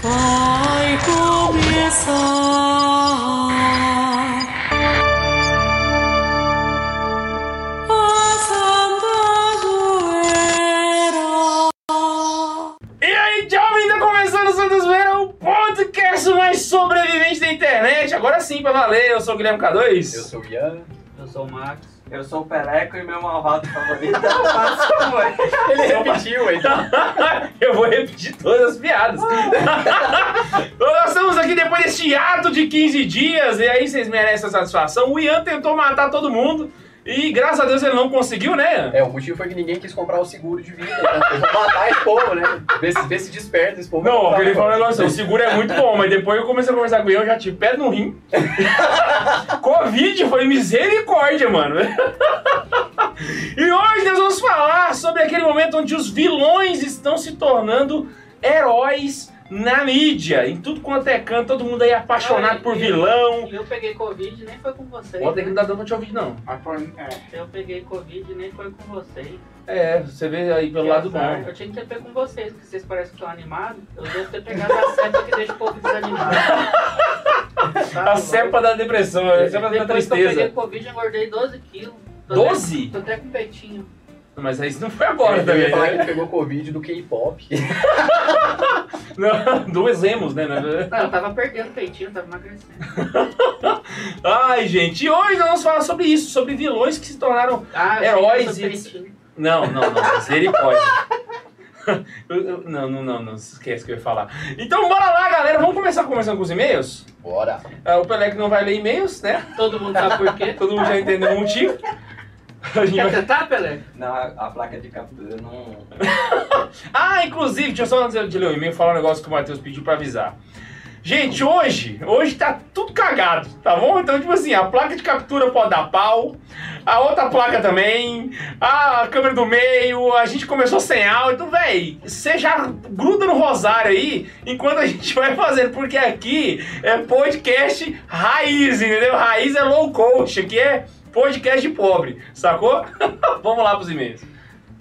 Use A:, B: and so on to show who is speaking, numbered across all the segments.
A: Vai começar a Santa Zoeira.
B: E aí, jovem, tá começando o Santos Zoeira, o podcast mais sobrevivente da internet. Agora sim, pra valer, eu sou o Guilherme K2.
C: Eu sou o Ian.
D: Eu sou o Max.
E: Eu sou o Peleco e meu malvado favorito é o Márcio Samuel.
C: Ele repetiu, então.
B: eu vou repetir todas as piadas. Nós estamos aqui depois deste ato de 15 dias, e aí vocês merecem a satisfação. O Ian tentou matar todo mundo, e graças a Deus ele não conseguiu, né?
C: É, o motivo foi que ninguém quis comprar o seguro de vida. Né? Vou matar esse povo, né? Vê se, vê se desperta esse povo.
B: Não, ele falou um negócio, o seguro é muito bom, mas depois eu comecei a conversar com ele, eu já tive pé no rim. Covid foi misericórdia, mano. e hoje nós vamos falar sobre aquele momento onde os vilões estão se tornando heróis na mídia. Em tudo quanto é canto, todo mundo aí apaixonado
D: Ai,
B: por
D: eu-
B: vilão.
D: E eu peguei Covid nem foi com vocês.
B: Bota aí que não
D: né?
B: dá dando pra te ouvir, não.
D: Eu peguei Covid nem foi com vocês.
B: É, você vê aí pelo
D: Que
B: lado
D: azar.
B: bom.
D: Eu tinha que ter pego com vocês, porque vocês parecem que estão animados. Eu devo ter pegado a cepa que deixa o povo desanimado.
B: A cepa da depressão, a cepa da
D: Depois que eu peguei
B: tristeza.
D: Covid, eu engordei 12 quilos. Tô
B: 12?
D: Até, tô até com peitinho.
B: Mas isso não foi agora
C: Eu ia
B: também.
C: falar que
B: né?
C: ele pegou Covid do K-pop.
B: Não, dois emos, né?
D: Não, eu tava perdendo peitinho, eu tava emagrecendo.
B: Ai, gente, e hoje nós vamos falar sobre isso, sobre vilões que se tornaram.
D: Ah,
B: Heróis
D: que
B: e-. Não, não, não, misericórdia. Não, não, não, não, esquece que eu ia falar. Então bora lá, galera, vamos começar conversando com os e-mails?
C: Bora.
B: Ah, o Pelé que não vai ler e-mails, né?
D: Todo mundo sabe por quê?
B: Todo mundo já entendeu o motivo. A gente
D: Quer
B: vai-
D: tentar, Pelé?
E: Não, a, a placa de captura não.
B: Ah, inclusive, deixa eu só antes de ler o e-mail falar um negócio que o Matheus pediu pra avisar. Gente, hoje, hoje tá tudo cagado, tá bom? Então, tipo assim, a placa de captura pode dar pau, a outra placa também, a câmera do meio, a gente começou sem áudio, então, véi, você já gruda no rosário aí enquanto a gente vai fazendo, porque aqui é podcast raiz, entendeu? Raiz é low cost, aqui é podcast de pobre, sacou? Vamos lá pros e-mails.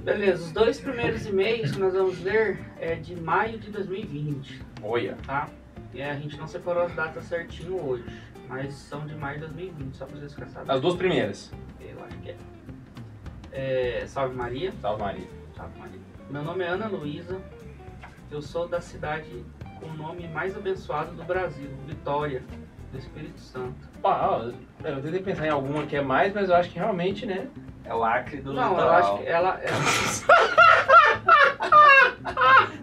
D: Beleza, os dois primeiros e-mails que nós vamos ler é de maio de 2020,
B: Olha.
D: tá? E a gente não separou as datas certinho hoje, mas são de maio de 2020, só pra vocês ficarem sabendo.
B: As duas primeiras.
D: Eu acho que é. é. Salve Maria.
B: Salve, Maria.
D: Salve Maria. Meu nome é Ana Luísa. Eu sou da cidade com o nome mais abençoado do Brasil, Vitória, do Espírito Santo.
B: Eu tentei pensar em alguma que é mais, mas eu acho que realmente, né?
E: É o Acre do
D: Não, eu
E: litoral.
D: acho que ela. é-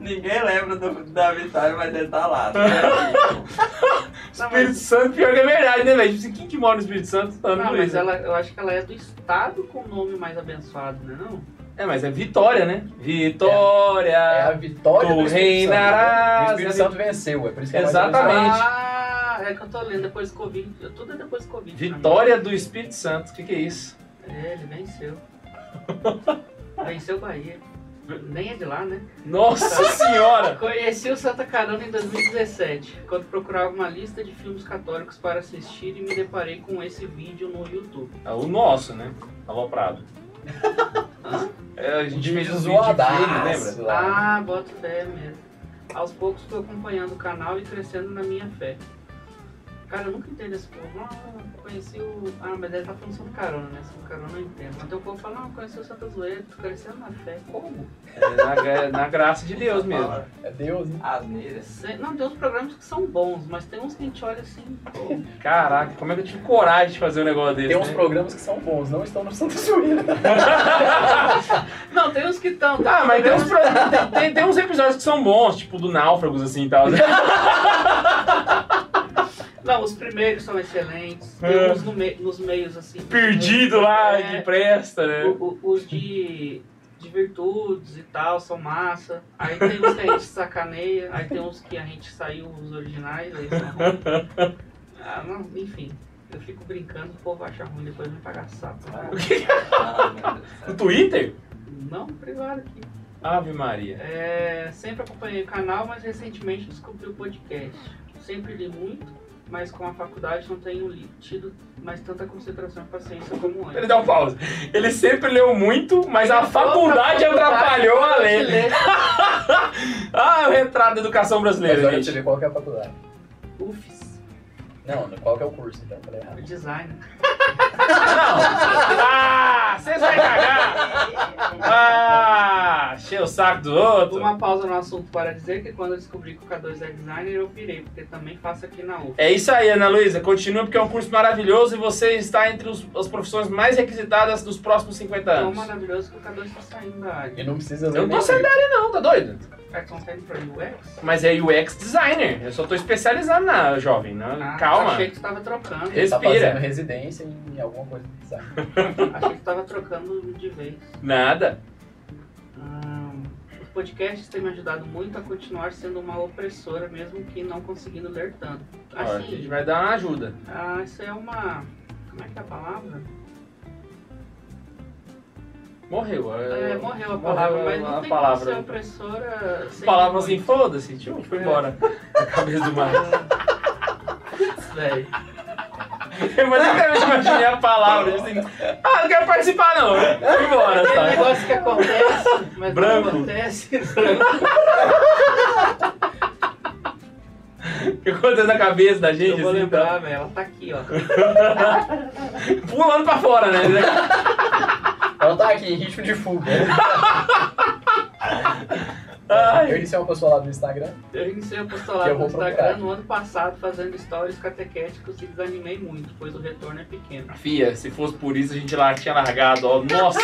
E: Ninguém lembra do- da vitória, mas ele tá lá.
D: Não,
B: Espírito
D: mas,
B: Santo, pior que é verdade, né, velho? Tipo assim, quem que mora no Espírito Santo tá
D: não,
B: no
D: mas
B: isso.
D: ela, eu acho que ela é do estado com o nome mais abençoado, né? Não?
B: É, mas é Vitória, né? Vitória!
C: É a vitória
B: Tu
C: do Espírito Santo. né?
B: reinarás.
C: O Espírito Santo venceu, é por isso que é
B: Exatamente.
D: Ah, é que eu tô lendo depois do Covid. Tudo é depois do Covid. mim.
B: Vitória do Espírito Santo, o que, que é isso?
D: É, ele venceu. venceu o Bahia. Nem é de lá, né?
B: Nossa senhora!
D: Conheci o Santa Carona em 2017, quando procurava uma lista de filmes católicos para assistir e me deparei com esse vídeo no YouTube.
B: É o nosso, né? Aloprado. É, a gente fez os vídeos lembra?
D: Ah, boto fé mesmo. Aos poucos fui acompanhando o canal e crescendo na minha fé. Cara, eu nunca entendo esse povo. Ah, conheci o. Ah, mas ele tá falando Santa Carona, né? Santa Carona eu entendo. Mas tem o povo fala, não, conheci o Santa Zoeira, tô crescendo na fé. Como?
B: É na, gra- na graça de Deus mesmo.
C: É Deus, hein?
E: Asneiras.
D: Sei- Não, tem uns programas que são bons, mas tem uns que a gente olha assim. pô,
B: Caraca, como é que eu tive coragem de fazer um negócio desse?
C: Tem uns
B: né?
C: programas que são bons, não estão no Santa Zoeira.
D: Não, tem uns que estão.
B: Ah, mas tem uns, pro- tem, tem- tem uns episódios que são bons, tipo do Náufragos, assim e tal.
D: Não, os primeiros são excelentes. Tem
B: É.
D: uns no me- nos meios assim.
B: Perdido lá,
D: É.
B: que presta, né?
D: O- o- os de, de virtudes e tal são massa. Aí tem uns que a gente sacaneia. Aí tem uns que a gente saiu os originais. Aí são ruins. Ah, não, enfim. Eu fico brincando, o povo acha ruim, depois me pagar sapo.
E: Ah, Deus do
B: No. Twitter?
D: Não, privado aqui.
B: Ave Maria.
D: É, sempre acompanhei o canal, mas recentemente descobri o podcast. Sempre li muito, mas com a faculdade não tenho tido mais tanta concentração e paciência como
B: Ele
D: antes.
B: dá um pause. Ele sempre leu muito, mas a
D: Ele falou
B: faculdade atrapalhou a
D: faculdade
B: ler. Ah, retrato da educação
C: Mas
B: brasileira,
C: você
B: gente.
C: ver qual que é a faculdade.
D: UFS.
C: Não, qual que é o curso, então? Falei
D: O
C: errado.
D: design.
B: Não! Ah, vocês vão cagar! Ah, encher o saco do outro.
D: Uma pausa no assunto para dizer que quando eu descobri que o K2 é designer, eu pirei, porque também faço aqui na UF.
B: É isso aí, Ana Luísa. Continua porque é um curso maravilhoso e você está entre os- as profissões mais requisitadas dos próximos 50
D: Tão
B: anos.
D: maravilhoso que o K2 está saindo da área.
C: E não precisa ler
B: Eu não tô saindo da área não, tá doido?
D: Pra UX?
B: Mas é UX designer. Eu só tô especializando na jovem, né?
D: Ah,
B: Calma.
D: Achei que tu tava trocando.
B: Esse-
C: Tá
B: Respira.
C: fazendo residência em alguma coisa de design.
D: Achei que tu tava trocando de vez.
B: Nada.
D: Hum, os podcasts têm me ajudado muito a continuar sendo uma opressora, mesmo que não conseguindo ler tanto.
B: Ó, a gente
D: Assim,
B: vai dar uma ajuda.
D: ah, isso é uma. Como é que é a palavra?
B: Morreu.
D: É, morreu a palavra, mas não
B: a
D: tem
B: palavra.
D: como ser opressora sem.
B: Palavra assim,
D: muito.
B: foda-se, tio, foi embora. A cabeça do mar. Mas eu quero imaginar a palavra. tipo Assim, ah, não quero participar não. Foi embora,
D: Tem um
B: tá?
D: negócio que acontece, mas
B: Branco.
D: não acontece.
B: O que acontece na cabeça da gente,
D: Eu vou
B: assim,
D: lembrar, velho. Ela tá aqui, ó.
B: tá? Pulando pra fora, né?
C: Ela tá aqui em ritmo de fuga.
B: Ai.
C: Eu iniciei uma lá no Instagram.
D: Eu iniciei
C: Eu
D: apostolado no
C: procurar
D: Instagram
C: aqui.
D: no ano passado fazendo stories catequéticos e desanimei muito, pois o retorno é pequeno.
B: Fia, se fosse por isso a gente lá tinha largado, ó. Nossa!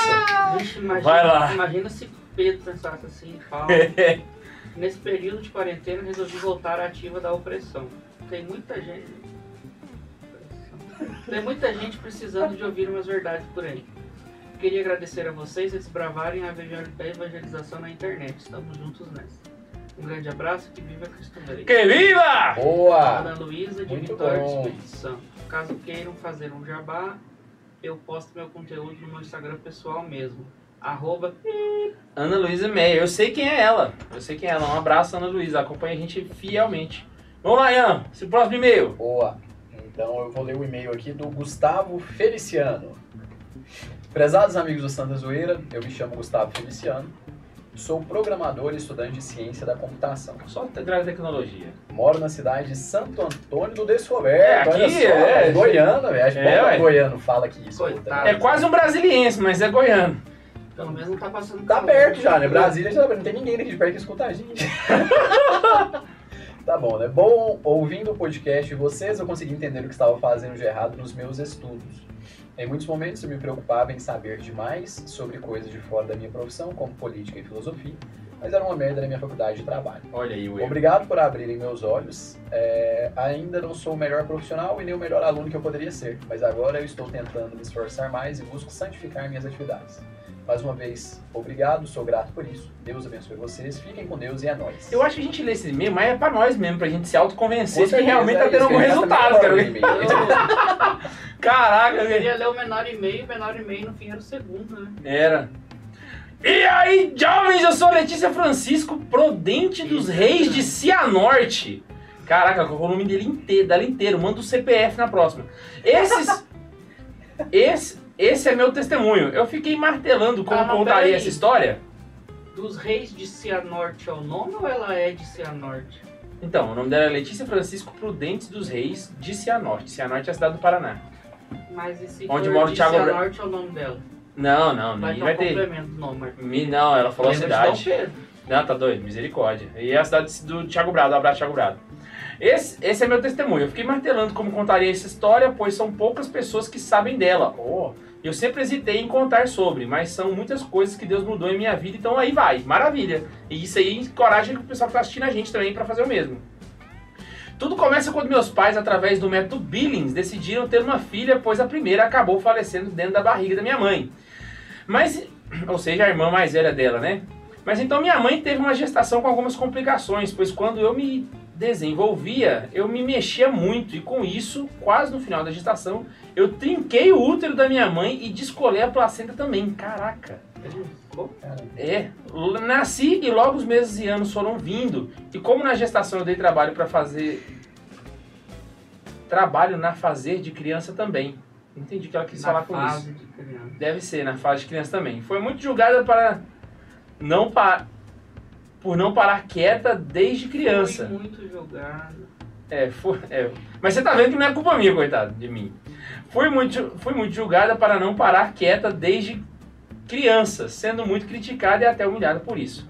D: Vixe, imagina,
B: Vai lá.
D: imagina se Pedro pensasse assim, Paulo. Nesse período de quarentena resolvi voltar à ativa da opressão. Tem muita gente. Tem muita gente precisando de ouvir umas verdades por aí. Queria agradecer a vocês desbravarem a evangel- a evangelização na internet. Estamos juntos nessa. Um grande abraço e que viva Cristo Rei.
B: que viva!
C: Boa!
D: Ana Luísa de
C: Muito
D: Vitória do
C: bom.
D: Espírito Santo. Caso queiram fazer um jabá, eu posto meu conteúdo no meu Instagram pessoal mesmo. Arroba
B: Ana Luísa Meia, eu sei quem é ela. Eu sei quem é ela. Um abraço, Ana Luísa. Acompanha a gente fielmente. Vamos lá, Ian. Esse próximo e-mail.
C: Boa. Então eu vou ler o e-mail aqui do Gustavo Feliciano. Prezados amigos do Santa Zoeira, eu me chamo Gustavo Feliciano. Sou programador e estudante de ciência da computação.
B: Só grave tecnologia.
C: Moro na cidade de Santo Antônio do Descoberto.
B: É, aqui
C: olha só,
B: é-
C: é goiano, velho. Acho
B: É,
C: que goiano fala aqui isso.
D: Coitado.
B: É quase um brasiliense, mas é goiano.
D: Pelo menos não tá passando
C: Tá
D: calor.
C: perto já, né? Brasília já não tem ninguém daqui de perto que escuta a gente. tá bom, né? Bom, ouvindo o podcast de vocês, eu consegui entender o que estava fazendo de errado nos meus estudos. Em muitos momentos eu me preocupava em saber demais sobre coisas de fora da minha profissão, como política e filosofia, mas era uma merda na minha faculdade de trabalho.
B: Olha aí erro.
C: Obrigado por abrirem meus olhos. É, ainda não sou o melhor profissional e nem o melhor aluno que eu poderia ser, mas agora eu estou tentando me esforçar mais e busco santificar minhas atividades. Mais uma vez, obrigado, sou grato por isso. Deus abençoe vocês, fiquem com Deus e é nóis.
B: Eu acho que a gente lê esse e-mail, mas é pra nós mesmo, pra gente se autoconvencer
C: Com
B: que realmente
C: é
B: tá tendo algum resultado, cara. Caraca,
D: Eu queria ler o menor e-mail, o menor e-mail no fim era o segundo, né?
B: Era. E aí, jovens, eu sou a Letícia Francisco, Prodente dos Reis de Cianorte. Caraca, colocou o nome dele inteiro, dela inteiro. Manda o CPF na próxima. Esses. esse, esse é meu testemunho. Eu fiquei martelando como
D: Ah, não,
B: contaria essa história.
D: Dos reis de Cianorte é o nome ou ela é de Cianorte?
B: Então, o nome dela é Letícia Francisco Prudentes dos Reis de Cianorte. Cianorte é a cidade do Paraná.
D: Mas e se
B: Onde mora o Thiago Bra-
D: Cianorte é o nome dela?
B: Não, não,
D: Vai
B: ninguém vai ter.
D: Marcos.
B: Mi- Não, ela falou a
D: Lembra
B: cidade. Não, tá doido, misericórdia. E é a cidade do Thiago Brado, um abraço Thiago Brado. Esse, esse é meu testemunho. Eu fiquei martelando como contaria essa história, pois são poucas pessoas que sabem dela. Oh, eu sempre hesitei em contar sobre, mas são muitas coisas que Deus mudou em minha vida, então aí vai, maravilha. E isso aí encoraja o pessoal que tá assistindo a gente também para fazer o mesmo. Tudo começa quando meus pais, através do método Billings, decidiram ter uma filha, pois a primeira acabou falecendo dentro da barriga da minha mãe. Mas, ou seja, a irmã mais velha dela, né? Mas então minha mãe teve uma gestação com algumas complicações, pois quando eu me desenvolvia, eu me mexia muito e com isso, quase no final da gestação, eu trinquei o útero da minha mãe e descolei a placenta também. Caraca! É, nasci e logo os meses e anos foram vindo. E como na gestação eu dei trabalho para fazer trabalho na fazer de criança também. Entendi que ela quis
D: Na
B: falar com isso.
D: de.
B: Deve ser, na fase de criança também. Foi muito julgada para não pa... por não parar quieta desde criança.
D: Fui muito jogado.
B: É, foi, é. Mas você tá vendo que não é culpa minha, coitado, de mim. Fui muito, fui muito julgada para não parar quieta desde criança, sendo muito criticada e até humilhada por isso.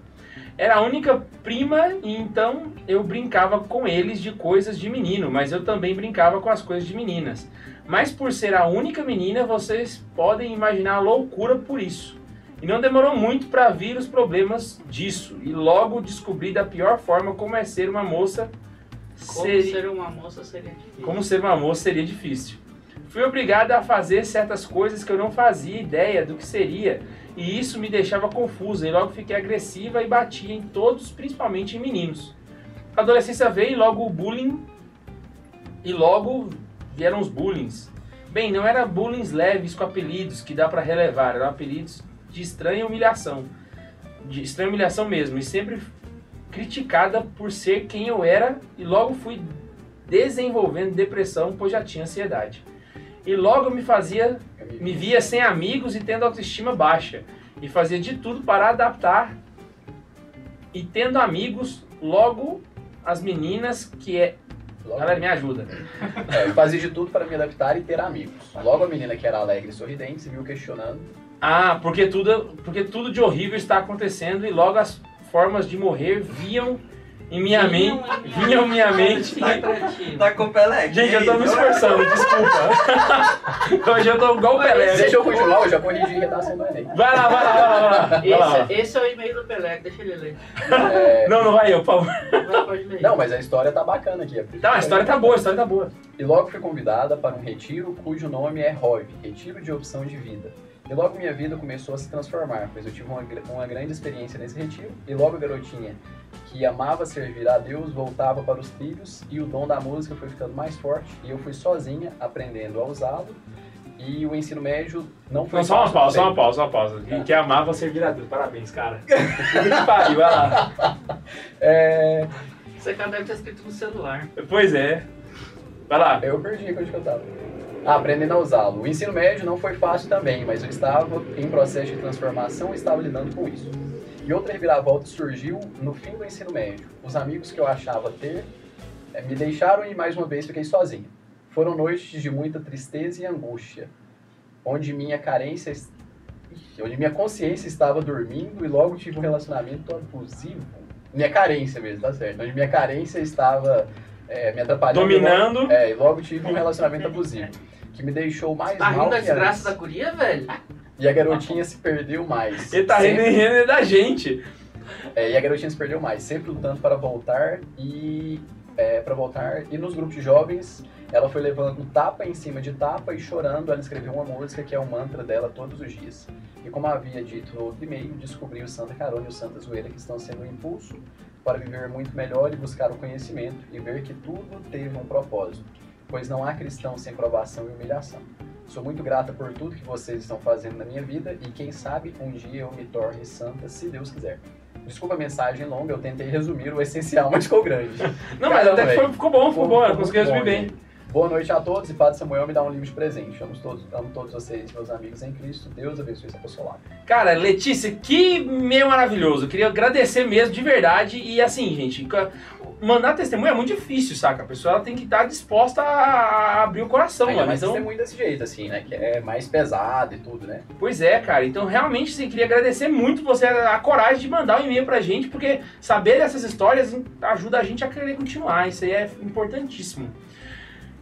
B: Era a única prima e então eu brincava com eles de coisas de menino, mas eu também brincava com as coisas de meninas. Mas por ser a única menina, vocês podem imaginar a loucura por isso. E não demorou muito para vir os problemas disso, e logo descobri da pior forma como é ser uma moça
D: Como
B: seria-
D: ser uma moça seria difícil.
B: como ser uma moça seria difícil. Fui obrigada a fazer certas coisas que eu não fazia ideia do que seria, e isso me deixava confusa, e logo fiquei agressiva e batia em todos, principalmente em meninos. A adolescência veio e logo o bullying, e logo vieram os bullings. Bem, não era bullying leves com apelidos que dá pra relevar, eram apelidos de estranha humilhação. De estranha humilhação mesmo, e sempre criticada por ser quem eu era, e logo fui desenvolvendo depressão, pois já tinha ansiedade. E logo me fazia, me via sem amigos e tendo autoestima baixa. E fazia de tudo para adaptar. E tendo amigos, logo as meninas que é.
C: Logo,
B: Galera, me ajuda.
C: é, fazia de tudo para me adaptar e ter amigos. Logo a menina que era alegre e sorridente se viu questionando.
B: Ah, porque tudo, porque tudo de horrível está acontecendo e logo as formas de morrer viam em minha mente. Vinham em minha mente.
D: Ti.
E: Tá com o Pelé.
B: Gente, eu tô me esforçando, desculpa. Hoje eu tô igual o Pelé.
C: Deixa eu continuar, eu já corrigi a redação do Enem.
B: Vai lá, vai lá, vai lá, vai lá. Vai lá.
D: Esse, esse é o e-mail do Pelé, deixa ele ler.
C: É,
B: Não, não vai eu, por favor.
C: Não, mas a história tá bacana aqui.
B: Tá, a história tá boa, a história tá boa.
C: E logo fui convidada para um retiro cujo nome é ROV, Retiro de Opção de Vida. E logo minha vida começou a se transformar, pois eu tive uma, uma grande experiência nesse retiro, e logo a garotinha que amava servir a Deus voltava para os trilhos, e o dom da música foi ficando mais forte, e eu fui sozinha aprendendo a usá-lo, e o ensino médio não foi
B: Não, só uma pausa, só uma pausa, só uma pausa. Que amava servir a Deus. Parabéns, cara. Que pariu, vai lá.
C: É,
D: Você cara deve ter escrito no celular.
B: Pois é. Vai lá.
C: eu perdi que eu tava. Ah, aprendendo a usá-lo. O ensino médio não foi fácil também, mas eu estava em processo de transformação e estava lidando com isso. E outra reviravolta surgiu no fim do ensino médio. Os amigos que eu achava ter eh, me deixaram e mais uma vez fiquei sozinho. Foram noites de muita tristeza e angústia, onde minha carência, onde minha consciência estava dormindo e logo tive um relacionamento abusivo. Minha carência mesmo, tá certo? Onde minha carência estava eh, me atrapalhando.
B: Dominando.
C: É, e logo tive um relacionamento abusivo, que me deixou mais
D: Tá
C: mal
D: rindo da desgraça da guria, velho?
C: E a garotinha se perdeu mais.
B: Ele tá rindo e rindo da gente.
C: é, e a garotinha se perdeu mais, sempre lutando para voltar e é, para voltar. E nos grupos de jovens, ela foi levando tapa em cima de tapa e chorando, ela escreveu uma música que é o mantra dela todos os dias. E como havia dito no outro e-mail, descobri o Santa Carona e o Santa Zoeira que estão sendo um impulso para viver muito melhor e buscar o conhecimento e ver que tudo teve um propósito, pois não há cristão sem provação e humilhação. Sou muito grata por tudo que vocês estão fazendo na minha vida e quem sabe um dia eu me torne santa, se Deus quiser. Desculpa a mensagem longa, eu tentei resumir o essencial, mas ficou grande.
B: Não, mas
C: Caramba,
B: até que foi- ficou bom, ficou bom. Ela conseguiu
C: muito
B: resumir
C: bom,
B: bem.
C: Boa noite a todos e Padre Samuel me dá um livro de presente. Amo todos, amo todos vocês, meus amigos em Cristo. Deus abençoe esse apostolado.
B: Cara, Letícia, que meio maravilhoso. Eu queria agradecer mesmo, de verdade. E assim, gente, mandar testemunho é muito difícil, saca? A pessoa ela tem que estar disposta a abrir o coração,
C: Ainda mais
B: Então,
C: testemunho desse jeito, assim, né? Que é mais pesado e tudo, né?
B: Pois é, cara. Então, realmente, sim, queria agradecer muito você a coragem de mandar um e-mail pra gente, porque saber dessas histórias ajuda a gente a querer continuar. Isso aí é importantíssimo.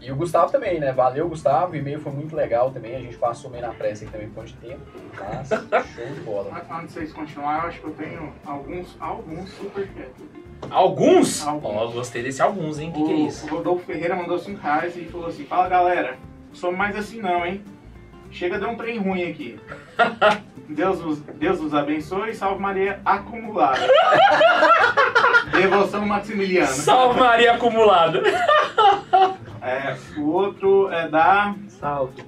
C: E o Gustavo também, né? Valeu, Gustavo. O e-mail foi muito legal também. A gente passou meio na pressa aqui também por de tempo. Mas show de bola.
F: Mas antes de vocês continuarem, eu acho que eu tenho alguns, alguns superchats.
B: Alguns?
F: Alguns.
B: gostei desse alguns, hein? O que, que é isso?
F: o Rodolfo Ferreira mandou 5 reais e falou assim: Fala galera, sou mais assim não, hein? Chega de um trem ruim aqui. Deus vos, Deus vos abençoe e salve Maria acumulada. Devoção Maximiliana.
B: Salve Maria acumulada.
F: É, o outro é da
D: Salve.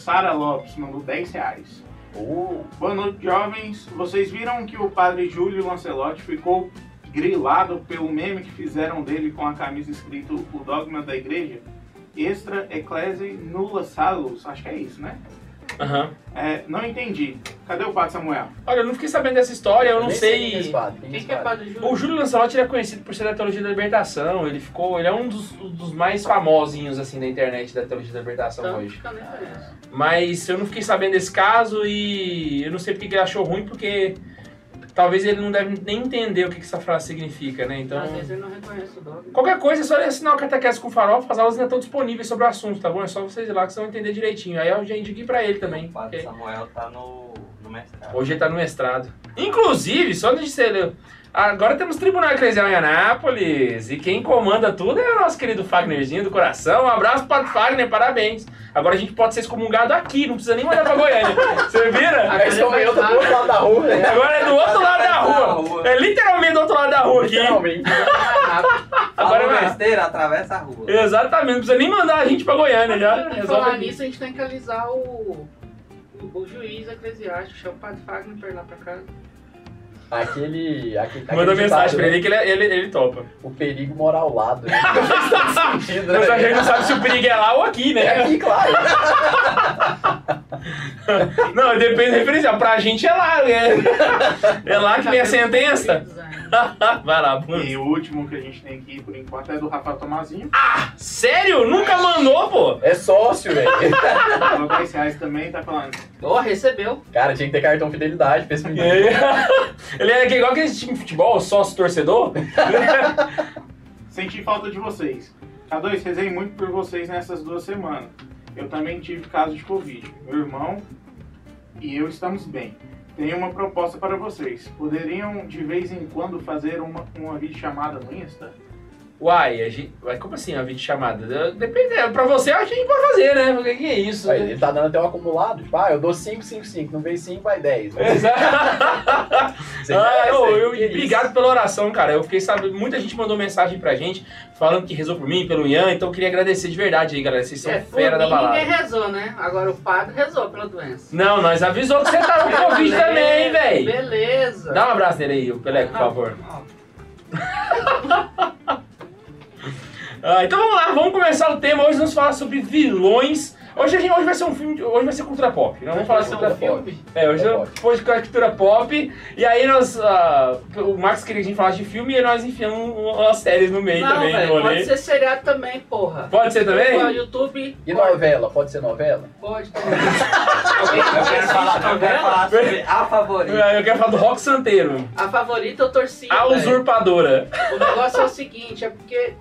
F: Sara Lopes, mandou 10 reais.
C: Uh,
F: Boa noite, jovens. Vocês viram que o padre Júlio Lancelotti ficou grilado pelo meme que fizeram dele com a camisa escrito O Dogma da Igreja? Extra Ecclesi Nulla Salus. Acho que é isso, né?
B: Aham.
F: É, não entendi. Cadê o Padre Samuel?
B: Olha, eu não fiquei sabendo dessa história, eu não
C: Nem
B: sei.
C: quem é esse padre, quem é
D: Quem que é
C: padre?
D: Júlio?
B: O Júlio Lancelotti é conhecido por ser da teologia da libertação. Ele ficou. Ele é um dos, dos mais famosinhos assim da internet da teologia da libertação
D: Tanto
B: hoje. Mas eu não fiquei sabendo desse caso e eu não sei porque que ele achou ruim, porque talvez ele não deve nem entender o que, que essa frase significa, né? Então.
D: Às vezes ele não reconhece o dogma.
B: Qualquer coisa é só assinar o Catequese com Farofa, as aulas ainda estão disponíveis sobre o assunto, tá bom? É só vocês ir lá que vocês vão entender direitinho. Aí eu já indiquei pra ele também.
E: O padre
B: porque
E: Samuel tá no, no mestrado.
B: Hoje ele tá no mestrado. Inclusive, só antes de ser. Agora temos Tribunal Eclesial em Anápolis. E quem comanda tudo é o nosso querido Fagnerzinho do coração. Um abraço para o Fagner, parabéns. Agora a gente pode ser excomungado aqui, não precisa nem mandar pra Goiânia. Você vira?
C: Homem eu tô do outro lado da rua, né?
B: Agora é do outro lado da rua. É literalmente do outro lado da rua aqui.
C: Literalmente.
B: Agora vai.
E: besteira, atravessa a rua.
B: Exatamente, não precisa nem mandar a gente pra Goiânia já.
D: Falar nisso, a gente tem que alisar o, o, o juiz eclesiástico, chama o Padre Fagner pra ir lá pra casa.
C: Aquele. aquele
B: Manda
C: aquele
B: mensagem
C: ditado,
B: pra ele
C: né?
B: que ele, ele, ele topa.
C: O perigo mora ao lado. Né? Sentido, né?
B: Mas a gente não sabe se o perigo é lá ou aqui,
C: É
B: né?
C: aqui, claro.
B: Não, depende da referência. Pra gente é lá, né? É lá que vem a sentença. Vai lá, Bruno.
F: E o último que a gente tem aqui por enquanto é do Rafael Tomazinho.
B: Sério? Nunca mandou, pô?
C: É sócio, velho.
F: Falou 10 reais também, tá falando.
D: Ó, recebeu.
C: Cara, tinha que ter cartão fidelidade pra esse menino.
B: Ele é igual aquele time de futebol, sócio torcedor.
F: Senti falta de vocês. K2, rezei muito por vocês nessas duas semanas. Eu também tive caso de Covid. Meu irmão e eu estamos bem. Tenho uma proposta para vocês. Poderiam de vez em quando fazer uma, uma videochamada no Insta?
B: Uai, a gente... Uai, como assim uma videochamada? Depende, é, pra você acho que a gente pode fazer, né? Porque que é isso?
C: Aí, Ele tá dando até um acumulado. Tipo, ah, eu dou 5, 5, 5. Não veio 5, vai 10.
B: Exato.
C: Você
B: Ah, eu, eu-
C: Que
B: obrigado pela oração, cara. Eu fiquei sabendo, muita gente mandou mensagem pra gente falando que rezou por mim, pelo Ian, então eu queria agradecer de verdade aí, galera. Vocês são
D: É,
B: fera da balada.
D: ninguém rezou, né? Agora o padre rezou pela doença.
B: Não, nós avisou que você tava com Covid também, velho.
D: Beleza.
B: Dá um abraço nele aí, o Peleco, por favor. Ah, então vamos lá, vamos começar o tema. Hoje vamos falar sobre vilões. Hoje, a gente, hoje vai ser um filme, de- hoje vai ser cultura pop. Nós vamos falar sobre
C: Cultura pop.
B: É, hoje é depois de cultura pop. E aí nós. ah, o Max queria que a gente falasse de filme e nós enfiamos um- umas séries no meio
D: Não,
B: também. no rolê.
D: pode ser seriado também, porra.
B: Pode ser também?
D: O YouTube
C: E novela? Pode ser novela?
D: pode também.
E: Eu quero falar, eu quero falar sobre a favorita.
B: Ah, Eu quero falar do Rock Santeiro.
D: A favorita eu torci.
B: A
D: velho.
B: usurpadora.
D: O negócio é o seguinte, é porque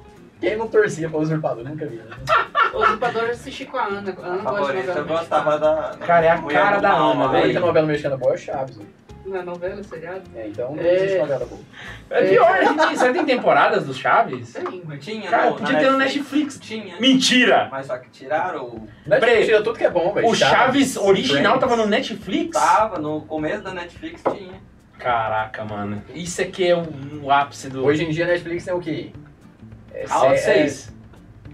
C: Quem não torcia pra usurpador? Nunca vi. né?
D: o usurpador eu assisti com a Ana. A Ana gosta de novela
E: eu gostava da.
B: Cara, é a cara da Ana,
E: lá.
C: A
B: velho.
C: única novela mexicana boa é Chaves. né?
D: Não é novela, é seriado?
C: É, então não
D: É.
C: existe novela boa.
B: É pior, a gente tem, será que tem temporadas do Chaves?
D: Tem, mas
E: Tinha,
B: Cara,
E: no-
B: podia
E: na
B: ter no Netflix.
E: Tinha.
B: Mentira!
E: Mas só que tiraram o.
C: Netflix tira tudo que é bom, velho.
B: O Chaves original
C: Friends.
B: tava no Netflix?
E: Tava, no começo da Netflix tinha.
B: Caraca, mano. Isso aqui é o, o ápice do.
C: Hoje em dia a Netflix tem o quê? É, sé-
B: 6.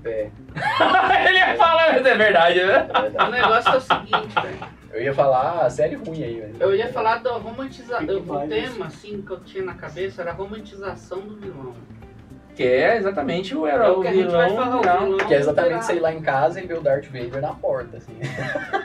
C: é,
B: Ele ia falar, mas é verdade, né?
C: é
D: o negócio é o seguinte, velho.
C: Eu ia falar a série ruim aí, velho.
D: Eu ia falar da romantização. O tema, assim, que eu tinha na cabeça era a romantização do vilão.
B: Que é exatamente o herói,
D: É
B: o
D: que a gente
B: vilão.
D: vai falar, o
B: não.
D: vilão.
C: Que é exatamente ir lá em casa e ver o Darth Vader na porta, assim.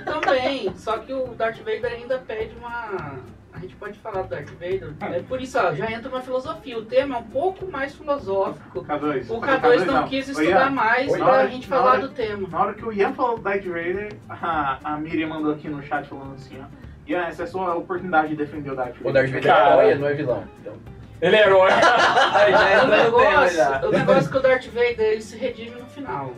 D: Também, só que o Darth Vader ainda pede uma. A gente pode falar do Darth Vader. É por isso, ó, já entra uma filosofia. O tema é um pouco mais filosófico.
F: K2.
D: O K2 não quis
F: Ô,
D: estudar
F: Ian,
D: mais
C: Oi,
D: pra
F: hora-
D: gente falar
F: hora-
D: do tema.
F: Na hora que o Ian falou do Darth Vader, a, a Miriam mandou aqui no chat falando assim, ó. Ian, essa é a sua oportunidade de defender o Darth Vader.
C: O Darth Vader
B: Cara.
C: é herói, ele não é vilão. Então,
B: Ele é herói.
E: Aí já
D: O
E: tema
D: negócio,
E: já.
D: o negócio é que o Darth Vader ele se redime no final.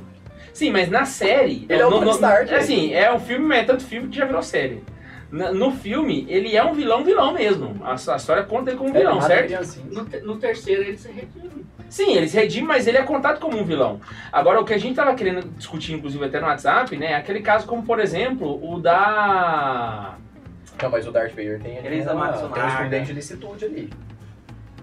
B: Sim, mas na série.
C: Ele é o
B: no,
C: Tony
B: no- é Assim, é um filme, mas é tanto filme que já virou série. No filme, ele é um vilão, vilão mesmo. A, a história conta ele como
C: ele
B: vilão,
C: mata
B: certo?
C: criancinhas.
D: No, no terceiro ele se redime.
B: Sim, ele se redime, mas ele é contado como um vilão. Agora, o que a gente tava querendo discutir, inclusive até no WhatsApp, né? É aquele caso como, por exemplo, o da.
C: Não, mas o Darth Vader tem, ali
E: Grey's
C: uma, tem um estudante de licitude ali.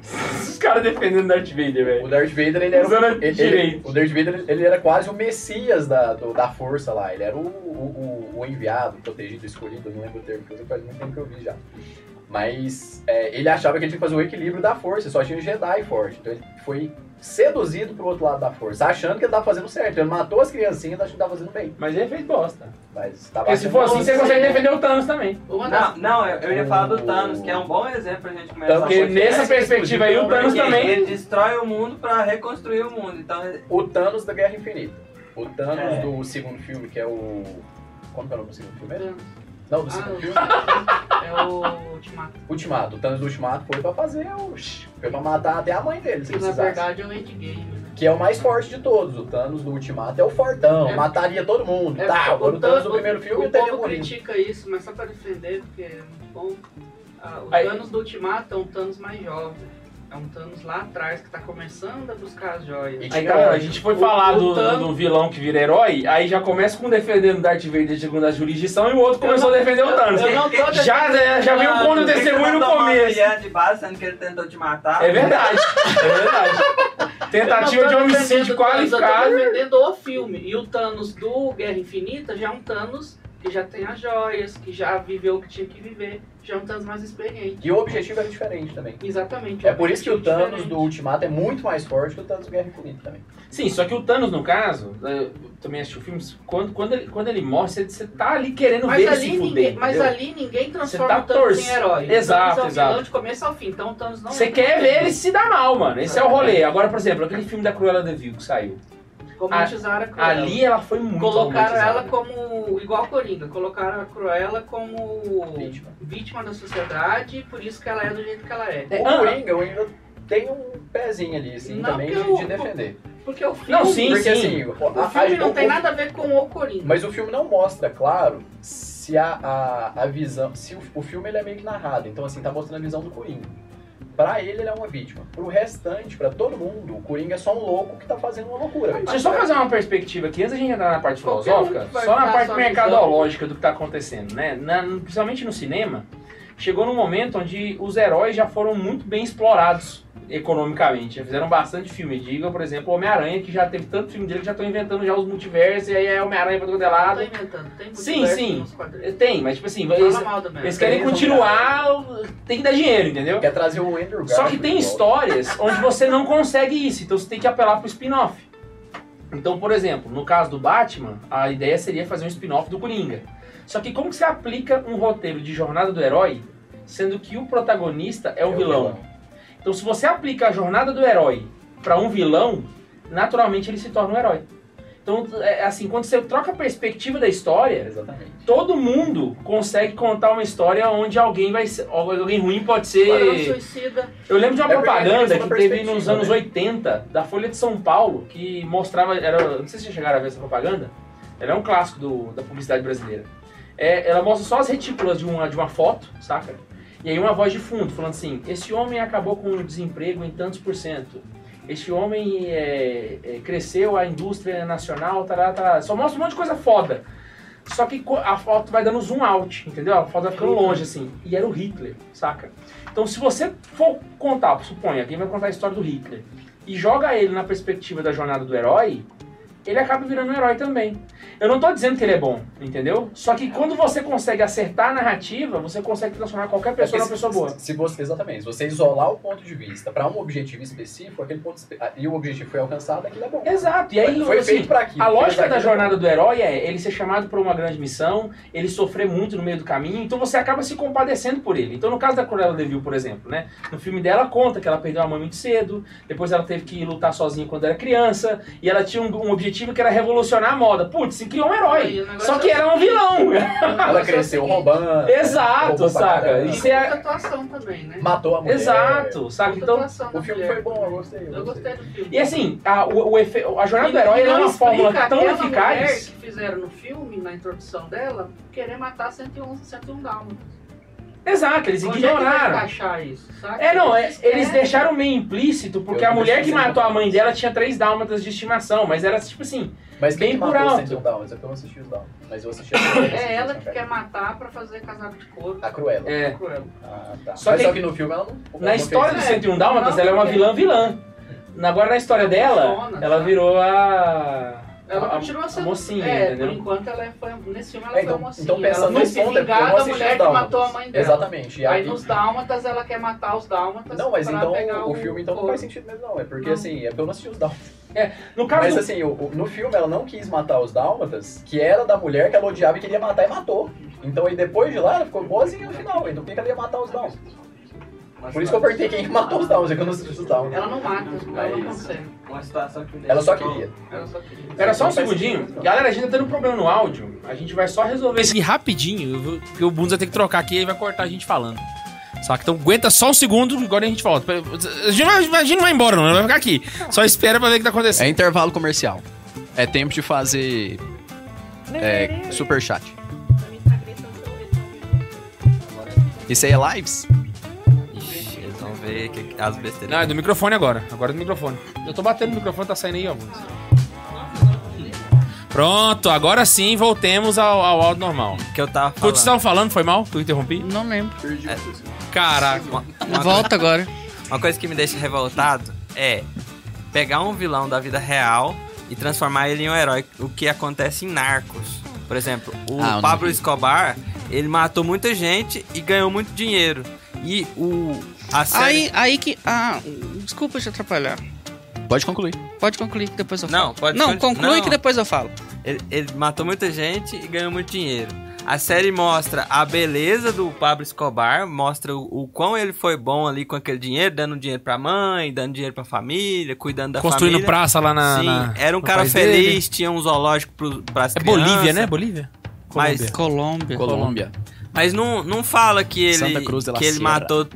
B: Os caras defendendo Darth Vader,
C: O
B: velho.
C: Darth Vader, ele era,
B: Usando
C: o, ele, ele- o Darth Vader, ele era quase o messias da, do- da força lá. Ele era o, o, o- o enviado, o protegido, escolhido, não lembro o termo que eu usei, faz muito tempo que eu vi já. Mas é, ele achava que ele tinha que fazer o equilíbrio da força, só tinha Jedi forte. Então ele foi seduzido pro outro lado da força, achando que ele tava fazendo certo. Ele matou as criancinhas, achando que tava fazendo bem.
B: Mas ele fez bosta.
C: Mas tava
B: Porque se for assim, você consegue defender o Thanos também.
E: Não, não, eu, eu ia falar do Thanos, que é um bom exemplo pra gente começar
C: Então,
B: Porque nessa perspectiva aí, o Thanos também.
E: Ele destrói o mundo pra reconstruir o mundo. Então,
C: O Thanos da Guerra Infinita. O Thanos
E: É.
C: do segundo filme, que é o. Como que é o nome do segundo filme? mesmo? Não, do
D: Ah,
C: segundo
D: o-
C: filme.
D: é o Ultimato.
C: Ultimato. O Thanos do Ultimato foi pra fazer o. Foi pra matar até a mãe dele, se
D: na
C: precisasse.
D: verdade é o Endgame, né?
C: Que é o mais forte de todos. O Thanos do Ultimato é o fortão,
D: É-
C: mataria todo mundo.
D: É,
C: tá, agora o Thanos do primeiro filme
D: o povo critica isso, mas só pra defender, porque é muito bom. Ah, o
B: Aí-
D: Thanos do Ultimato é um Thanos mais jovem. É um Thanos lá atrás que tá começando a buscar as joias.
C: E
B: Aí
C: tinha-
B: tá, a gente foi
D: o-
B: falar
D: o
B: do,
D: Thanos-
B: do vilão que vira herói, aí já começa com um defendendo Darth Vader segundo a jurisdição e o outro começou a defender o Thanos.
D: Eu não tô
B: Já, já, já veio um ponto testemunho no começo.
E: De base, sendo que ele tentou te matar.
B: É verdade, é verdade. Tentativa de homicídio qualificado.
D: Eu tô defendendo o filme. E o Thanos do Guerra Infinita já é um Thanos que já tem as joias, que já viveu o que tinha que viver. Já é um Thanos mais experiente.
C: E o objetivo era diferente também.
D: Exatamente.
C: É por isso que o
D: objetivo
C: Thanos
D: diferente.
C: do Ultimato é muito mais forte que o Thanos do Guerra Infinita também.
B: Sim, só que o Thanos, no caso, eu também assisti o filme, quando, quando, ele, quando ele morre, você, você tá ali querendo
D: Mas
B: ver ele
D: ali,
B: se
D: ninguém,
B: fuder.
D: mas
B: entendeu?
D: ali ninguém transforma
B: tá
D: o Thanos
B: torce-
D: em herói.
B: Exato,
D: o é um
B: exato.
D: vilão de começo ao fim, então o Thanos não
B: Você
D: entra
B: quer ver ele se dar mal, mano. Esse é o rolê. Agora, por exemplo, aquele filme da Cruella de Vil que saiu.
D: Romantizaram a Cruella.
B: Ali ela foi muito
D: Colocaram ela como. igual a Coringa, colocaram a Cruella como
C: Vítima.
D: vítima da sociedade por isso que ela é do jeito que ela é.
C: O
B: Ah.
C: Coringa, eu ainda tenho um pezinho ali, assim,
D: Não,
C: também de,
D: o-
C: de defender.
D: Porque o filme.
B: Não, sim,
C: Porque
B: sim.
C: assim,
D: O
C: a-
D: filme
C: a-
D: não
C: o-
D: tem nada a ver com o Coringa.
C: Mas o filme não mostra, claro, se a, a, a visão. Se o, o filme ele é meio que narrado, então assim, tá mostrando a visão do Coringa. Pra ele, ele é uma vítima. Pro restante, pra todo mundo, o Coringa é só um louco que tá fazendo uma loucura.
B: Deixa eu só fazer uma perspectiva aqui, antes da gente entrar na parte
D: Qualquer
B: filosófica,
D: um
B: só na parte mercadológica do que tá acontecendo, né? Na- principalmente no cinema, chegou num momento onde os heróis já foram muito bem explorados economicamente. Já fizeram bastante filme. Diga, por exemplo, o Homem-Aranha, que já teve tanto filme dele que já estão inventando já os multiversos, e aí é Homem-Aranha pra todo
D: Não tô
B: lado.
D: inventando. Tem
B: Sim, sim. Tem, mas tipo assim, eles, eles querem
C: Tem,
B: continuar, tem que dar dinheiro, entendeu?
C: Quer trazer o Andrew Garfield.
B: Só que tem histórias onde você não consegue isso, então você tem que apelar pro spin-off. Então, por exemplo, no caso do Batman, a ideia seria fazer um spin-off do Coringa. Só que como que você aplica um roteiro de jornada do herói, sendo que o protagonista é o vilão? Então, se você aplica a jornada do herói para um vilão, naturalmente ele se torna um herói. Então, é assim, quando você troca a perspectiva da história,
C: Exatamente.
B: todo mundo consegue contar uma história onde alguém vai ser, alguém ruim pode ser
D: Suicida.
B: eu lembro de uma
C: É é
B: propaganda que teve nos anos
C: né?
B: 80 da Folha de São Paulo que mostrava. Era, não sei se vocês chegaram a ver essa propaganda. Ela é um clássico do- da publicidade brasileira. É, ela mostra só as retículas de uma, de uma foto, saca? E aí uma voz de fundo falando assim: esse homem acabou com o desemprego em tantos por cento. Este homem é, é, cresceu a indústria nacional, tará, tará. Só mostra um monte de coisa foda. Só que a foto vai dando zoom out, entendeu? A foto vai ficando longe, assim. E era o Hitler, saca? Então, se você for contar, suponha, alguém vai contar a história do Hitler e joga ele na perspectiva da jornada do herói, ele acaba virando um herói também. Eu não tô dizendo que ele é bom, entendeu? Só que quando você consegue acertar a narrativa, você consegue transformar qualquer pessoa numa
C: Porque
B: pessoa boa.
C: Se você, exatamente, se você isolar o ponto de vista pra um objetivo específico, aquele ponto ah, e o objetivo foi alcançado, aquilo é bom.
B: Exato. E aí,
C: foi
B: assim,
C: feito pra aquilo.
B: A lógica da jornada do herói é ele ser chamado por uma grande missão, ele sofrer muito no meio do caminho, então você acaba se compadecendo por ele. Então, no caso da Cruella de Vil, por exemplo, né? No filme dela conta que ela perdeu a mãe muito cedo, depois ela teve que lutar sozinha quando era criança, e ela tinha um, um objetivo que era revolucionar a moda. Putz, se criou um herói. Só
D: é
B: que era um vilão.
C: Ela
D: é
C: cresceu roubando.
B: Exato, saca? Isso
D: E
B: é-
D: muita atuação também, né?
C: Matou a mulher.
B: Exato, saca? Então,
C: O filme
D: mulher.
C: foi bom, eu gostei.
D: Eu gostei do filme.
B: e assim, a, o, o efe- a jornada do
D: E-
B: herói
D: e
B: ela é uma fórmula tão eficaz.
D: que fizeram no filme, na introdução dela, querer matar 101, 101 dálmatas.
B: Exato, eles
D: Onde é
B: ignoraram.
D: encaixar isso, saca?
B: É, não, é- eles deixaram meio implícito, porque
C: Eu
B: a mulher que matou a mãe dela tinha três dálmatas de estimação, mas era tipo assim,
C: Mas quem
B: Bem por
C: matou os
B: alto.
C: 101 Dálmatas? É eu não assisti os Dálmatas. Mas eu assisti a
D: É ela que quer matar pra fazer casaco de couro.
C: A Cruella.
B: é,
D: Cruel.
C: Ah, tá.
B: Só
C: Mas
B: que-
C: só que no filme ela não.
B: na história do
C: isso.
D: É,
B: 101 Dálmatas, ela é uma
D: porque-
B: vilã vilã. Agora na história dela,
D: Funciona,
B: ela
D: sabe?
B: virou a
F: Ela
B: A-
F: continua
B: a
F: sendo.
B: mocinha,
F: é,
B: entendeu?
F: por enquanto ela é- foi. Nesse filme ela
G: É,
F: foi
G: então-
F: a mocinha.
G: então pensando
F: ela foi se
G: ponto, é porque eu
F: vingar
G: não
F: da mulher
G: os
F: que matou a mãe dela.
G: Exatamente. E
F: Aí
G: aí-
F: nos Dálmatas ela quer matar os Dálmatas.
G: Não, mas
F: pra
G: então
F: pegar
G: o filme então não faz sentido mesmo, não. É porque
F: Não.
G: assim, é porque eu não assisti os Dálmatas.
B: No caso
G: Mas
B: do-
G: assim, o- o- no filme ela não quis matar os Dálmatas, que era da mulher que ela odiava e queria matar e matou. Então aí depois de lá ela ficou boazinha no final. Então por que ela ia matar os Dálmatas? Por isso que eu perguntei quem matou os Dálmatas, é que eu não assisti os Dálmatas.
F: Ela não mata, ela não consegue.
G: Ela só queria.
F: Ela só queria.
B: Pera só um segundinho. Galera, a gente tá tendo um problema no áudio. A gente vai só resolver isso aqui rapidinho. Porque o Bundes vai ter que trocar aqui e vai cortar a gente falando. Só que então aguenta só um segundo, agora a gente volta. A gente, vai, a gente não vai embora, não. Vai ficar aqui. Só espera pra ver o que tá
C: É
B: acontecendo.
C: intervalo comercial. É tempo de fazer é, superchat. Isso aí é lives?
E: Ixi, eles vão ver que, as besteiras.
B: Não, é do microfone agora. Agora é do microfone. Eu tô batendo no microfone, tá saindo aí, ó. Pronto, agora sim voltemos ao, ao áudio normal.
E: que eu tava
B: Quando
E: falando.
B: vocês estavam falando, foi mal? Que eu interrompi?
D: Não lembro.
B: Caraca.
E: Uma, uma
D: Volta agora.
E: Uma coisa que me deixa revoltado é pegar um vilão da vida real e transformar ele em um herói, o que acontece em Narcos. Por exemplo, o
C: Ah, não
E: Pablo
C: vi.
E: Escobar, ele matou muita gente e ganhou muito dinheiro. E o a série
D: Aí, aí que. Ah, desculpa te atrapalhar.
C: Pode concluir.
D: Pode concluir que depois eu
E: Não,
D: falo.
E: pode
D: Não, conclui
E: não.
D: que depois eu falo.
E: ele, ele matou muita gente e ganhou muito dinheiro. A série mostra a beleza do Pablo Escobar, mostra o, o quão ele foi bom ali com aquele dinheiro, dando dinheiro pra mãe, dando dinheiro pra família, cuidando da
B: Construindo
E: família.
B: praça lá na.
E: Sim,
B: na-
E: era um cara feliz,
B: dele.
E: tinha um zoológico pro, pras
B: É
E: crianças.
B: Bolívia, né? Bolívia?
E: Mas-
B: Colômbia.
D: Colômbia.
C: Colômbia.
E: Mas não, não fala que ele, que ele
C: Sierra.
E: matou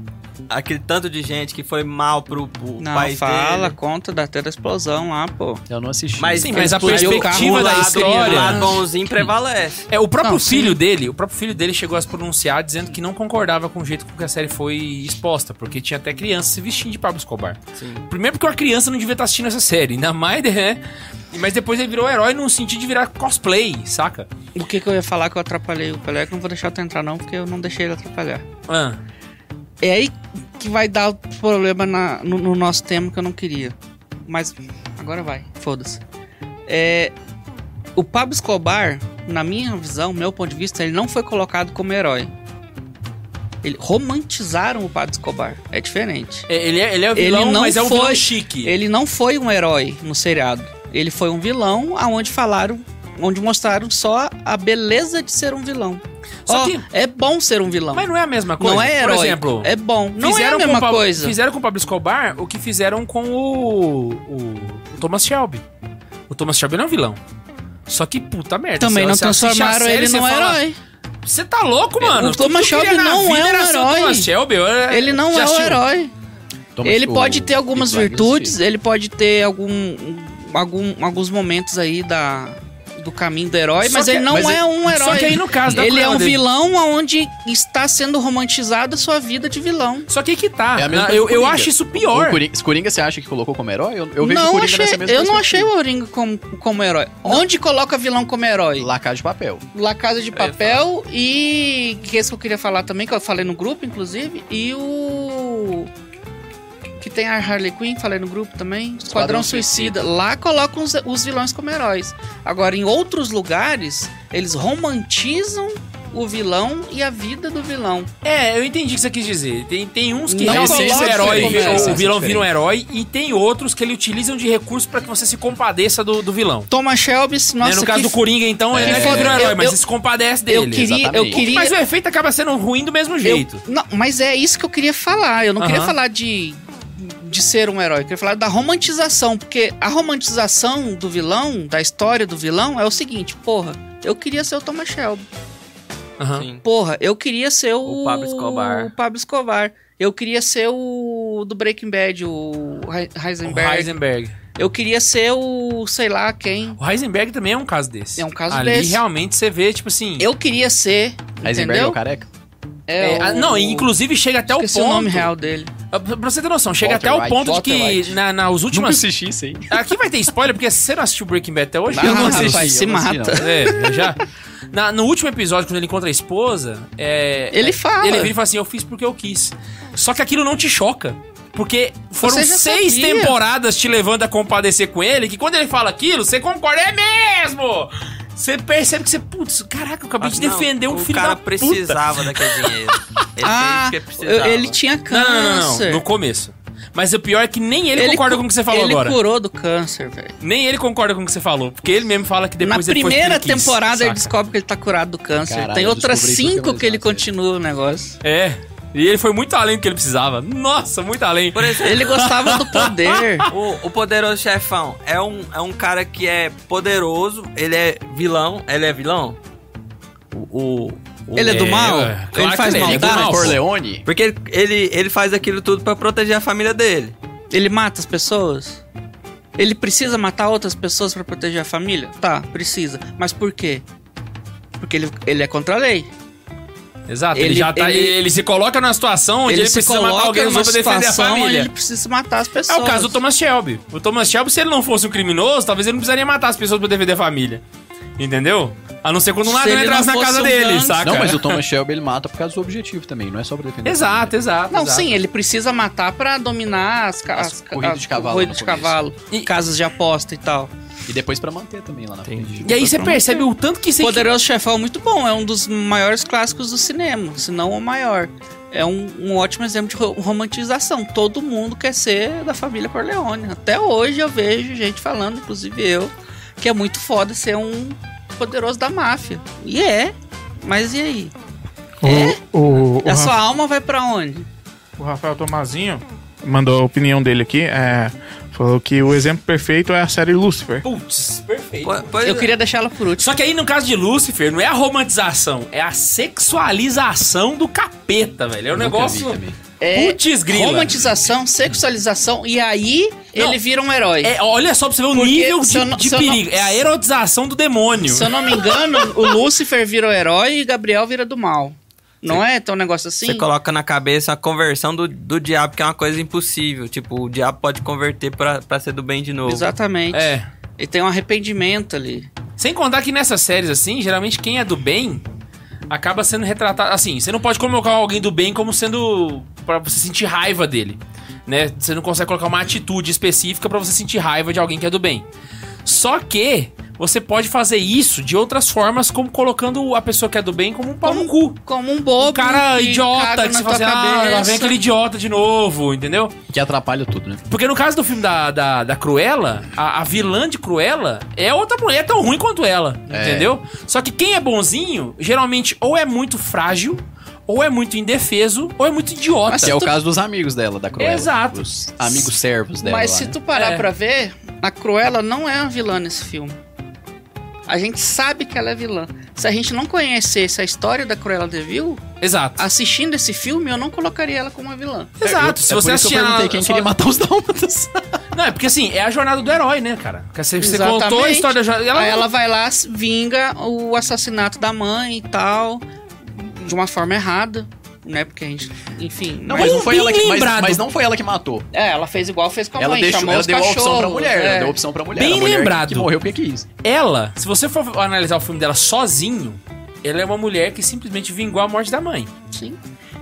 E: aquele tanto de gente que foi mal pro, pro
D: Não,
E: país
D: fala,
E: dele.
D: conta da até da explosão lá, pô.
C: Eu não assisti.
E: Mas,
B: Sim, mas a
E: mas
B: perspectiva da história-
E: O lado bonzinho prevalece.
B: É, o próprio
D: Não,
B: filho
D: sim.
B: dele, o próprio filho dele chegou a se pronunciar dizendo que não concordava com o jeito com que a série foi exposta, porque tinha até criança se vestindo de Pablo Escobar.
E: Sim.
B: Primeiro porque uma criança não devia estar assistindo essa série, ainda mais, né? Mas depois ele virou herói no sentido de virar cosplay, saca?
D: O que, que eu ia falar que eu atrapalhei o Pelé? Que não vou deixar tu entrar, não, porque eu não deixei ele atrapalhar.
B: Ah,
D: É aí que vai dar o problema na- no, no nosso tema que eu não queria. Mas agora vai, foda-se. É, o Pablo Escobar, na minha visão, meu ponto de vista, ele não foi colocado como herói. Ele romantizaram o Pablo Escobar. É diferente.
B: é, ele, é, ele é o
D: Ele
B: vilão,
D: não
B: mas é um vilão
D: foi-
B: chique.
D: Ele não foi um herói no seriado. Ele foi um vilão aonde falaram, onde mostraram só a beleza de ser um vilão.
B: Só
D: Ó,
B: que-
D: é bom ser um vilão.
B: Mas não é a mesma coisa.
D: não é herói.
B: Por exemplo,
D: é bom. Não é a mesma
B: o Pablo-
D: coisa.
B: Fizeram com o Pablo Escobar o que fizeram com o, o, o Thomas Shelby. O Thomas Shelby não é um vilão. Só que, puta merda.
D: Também
B: você-
D: não
B: você
D: transformaram
B: série,
D: ele num
B: fala,
D: herói.
B: Você tá louco, mano?
D: O Thomas Shelby não é um
B: o
D: herói.
B: Thomas Shelby.
D: Ele não é um
B: assistiu?
D: herói.
C: Thomas-
D: ele
C: o
D: pode ter algumas virtudes, ele pode ter algum, algum alguns momentos aí da do caminho do herói,
B: Só
D: mas
B: que-
D: ele não
C: mas
D: é um herói.
B: Só que aí no caso da
D: ele é um
B: dele-
D: vilão onde está sendo romantizada a sua vida de vilão.
B: Só que aí que tá.
C: É a mesma
B: eu, eu
C: Coringa.
B: acho isso
C: O
B: pior.
C: Coringa, se Coringa você acha que colocou como herói? Eu, eu vejo o
D: não
C: Coringa
D: achei,
C: nessa mesma
D: eu não achei o Oringo como, como herói. Onde coloca vilão como herói?
C: La Casa de Papel.
D: La Casa de Papel e que esse que eu queria falar também, que eu falei no grupo, inclusive, e o que tem a Harley Quinn, falei no grupo também, Esquadrão, Suicida. Lá colocam os, os vilões como heróis. Agora, em outros lugares, eles romantizam o vilão e a vida do vilão.
B: É, eu entendi o que você quis dizer. Tem, tem uns que
D: Não
B: realmente o herói, o vilão
C: Diferente.
B: vira um herói, e tem outros que ele utilizam de recursos pra que você se compadeça do, do vilão.
D: Thomas Shelby,
B: Né,
D: nossa,
B: no caso do Coringa, então, ele não é que ele vira um herói,
D: Eu-
B: mas
D: eu-
B: você se compadece dele.
D: eu queria, eu queria
B: Mas o efeito acaba sendo ruim do mesmo jeito.
D: Não, mas é isso que eu queria falar. Eu não queria
B: Aham.
D: falar de, de ser um herói. Eu queria falar da romantização. Porque a romantização do vilão, da história do vilão, é o seguinte: porra, eu queria ser o Thomas Shelby.
E: Sim.
D: Porra, eu queria ser o.
E: O Pablo Escobar.
D: O Pablo Escobar. Eu queria ser o. do Breaking Bad, o Hei-
B: O
D: Heisenberg.
B: Heisenberg.
D: Eu queria ser o. sei lá quem.
B: O Heisenberg também é um caso desse.
D: É um caso
B: Ali
D: desse.
B: realmente você vê, tipo assim.
D: Eu queria ser.
C: Heisenberg é
D: entendeu?
C: o careca?
B: É,
D: o-
B: ah, não, inclusive chega até o
D: Esqueci
B: ponto.
D: o nome real dele.
B: Ah, Pra você ter noção, chega
C: Walter
B: até o ponto de
D: Walter
B: que
D: White.
B: na, nas
C: Nunca
B: últimas.
C: assisti isso aí.
B: Aqui vai ter spoiler, porque você não assistiu Breaking Bad até hoje?
D: Ah,
B: eu não
D: rapaz,
B: assisti.
D: se
C: não assisti,
D: mata.
C: não.
B: É, já. Na- no último episódio, quando ele encontra a esposa, é,
D: Ele
B: é,
D: fala.
B: Ele vira e fala assim: Eu fiz porque eu quis. Só que aquilo não te choca. Porque foram seis
D: sabia.
B: temporadas te levando a compadecer com ele, que quando ele fala aquilo, você concorda, é mesmo! Você percebe que você, putz, caraca, eu acabei de
E: Não,
B: defender um
E: o
B: filho
E: cara
B: da puta.
E: precisava daquele dinheiro. Ele
D: Ah,
E: precisava.
D: ele tinha
B: Não, não, não, não,
D: câncer.
B: no começo. Mas o pior é que nem ele, concorda
D: cu-
B: com o que você falou
D: ele
B: agora.
D: curou do câncer, velho.
B: Nem ele concorda com o que você falou. Porque ele mesmo fala que
D: Na
B: depois ele foi
D: primeira
B: ele quis,
D: temporada ele descobre que ele tá curado do câncer.
C: Caralho,
D: Tem outras cinco que ele continua o negócio.
B: É. E ele foi muito além do que ele precisava. Nossa, muito além.
E: Por exemplo,
D: Ele gostava do poder.
E: o, o poderoso chefão é um, é um cara que é poderoso, ele é vilão. Ele é vilão? O. o- o-
D: Ele é do
B: É,
D: mal?
B: Claro
D: ele
B: que
D: faz
B: ele é, ele é do
D: maldade?
B: mal.
C: Corleone?
E: Porque ele, ele, ele faz aquilo tudo pra proteger a família dele.
D: Ele mata as pessoas? Ele precisa matar outras pessoas pra proteger a família? Tá, precisa. Mas por quê? Porque ele, ele é contra a lei.
B: Exato, ele,
D: Ele-
B: já tá. Ele,
D: ele-
B: ele se coloca numa situação onde ele,
D: se
B: precisa matar alguém pra defender a família.
D: ele precisa matar as
B: É
D: pessoas.
B: o caso do Thomas Shelby. O Thomas Shelby, se ele não fosse um criminoso, talvez ele não precisaria matar as pessoas pra defender a família. Entendeu? A não ser quando um
D: Se
B: ladrão
D: ele
B: entrasse na casa
D: um
B: dele,
D: gangster.
B: saca?
C: Não, mas o Thomas Shelby ele mata por causa do objetivo também, não é só pra defender. a
B: Exato, exato.
D: Não,
B: exato.
D: sim, ele precisa matar pra dominar as,
C: As
D: as
C: corridas de cavalo
D: corridas
C: no
D: de
C: começo.
D: cavalo,
B: E-
D: casas de aposta e tal.
C: E depois pra manter também lá na frente.
B: E aí você percebe o tanto que
D: Poderoso Chefão é muito bom, é um dos maiores clássicos do cinema, se não o maior. É um, um ótimo exemplo de ro- romantização. Todo mundo quer ser da família Corleone. Até hoje eu vejo gente falando, inclusive eu, que é muito foda ser um poderoso da máfia. E é. Mas e aí?
H: O, o, o,
D: a sua alma vai pra onde?
H: o Rafael Tomazinho mandou a opinião dele aqui. É, falou que o exemplo perfeito é a série Lucifer.
B: Putz, perfeito.
D: Eu
E: é.
D: queria deixar ela por último.
B: Só que aí no caso de Lúcifer, não é a romantização, é a sexualização do capeta, velho. É um negócio.
D: É
B: Putz, grila.
D: romantização, sexualização, e aí
B: Não.
D: ele vira um herói.
B: É, olha só pra você ver o
D: Porque
B: nível de,
D: não-
B: de
D: eu não-
B: perigo. É a erotização do demônio.
D: Se eu não me engano, o Lúcifer vira o herói e Gabriel vira do mal. Não é? Um negócio assim?
E: Você coloca na cabeça a conversão do, do diabo, que é uma coisa impossível. Tipo, o diabo pode converter pra, pra ser do bem de novo.
D: Exatamente.
B: É.
D: Ele tem um arrependimento ali.
B: Sem contar que nessas séries assim, geralmente quem é do bem acaba sendo retratado. Assim, você não pode colocar alguém do bem como sendo. pra você sentir raiva dele. Né? Você não consegue colocar uma atitude específica pra você sentir raiva de alguém que é do bem. Só que você pode fazer isso de outras formas, como colocando a pessoa que é do bem como um pau no cu.
D: Como um bobo.
B: Um cara
D: que
B: idiota que você fala assim, ah, lá vem aquele idiota de novo, entendeu?
C: Que atrapalha tudo, né?
B: Porque no caso do filme da, da, da Cruella, a, a vilã de Cruella é outra mulher tão ruim quanto ela,
C: É.
B: entendeu? Só que quem é bonzinho, geralmente ou é muito frágil, ou é muito indefeso, ou é muito idiota.
C: Que é o caso dos amigos dela, da Cruella.
B: Exato.
C: Os amigos servos dela.
D: Mas
C: lá,
D: se
C: né?
D: tu parar
B: É.
D: pra ver, a Cruella não é uma vilã nesse filme. A gente sabe que ela é vilã. Se a gente não conhecesse a história da Cruella de Vil,
B: Exato.
D: assistindo esse filme, eu não colocaria ela como uma vilã.
B: Exato.
C: É,
B: Se
C: é
B: você
C: que
B: assistir
C: eu perguntei quem
B: só-
C: queria matar os dálmatas.
B: Não, é porque assim, é a jornada do herói, né, cara? Porque Você, você contou a história da jornada. Ela,
D: Aí ela vai lá, vinga o assassinato da mãe e tal, de uma forma errada, né? Porque a gente, enfim.
C: Não,
D: mas-
C: mas não foi ela que. Mas,
B: lembrado.
C: mas não foi ela que matou.
D: É, ela fez igual fez com a
C: Ela,
D: mãe,
C: deixou,
D: chamou
C: ela
D: os
C: deu a opção pra mulher.
D: é.
C: Ela deu a opção pra mulher.
B: Bem
C: a mulher que-
B: lembrado.
C: Que, morreu porque quis.
B: ela, se você for analisar o filme dela sozinho, ela é uma mulher que simplesmente vingou a morte da mãe.
D: Sim.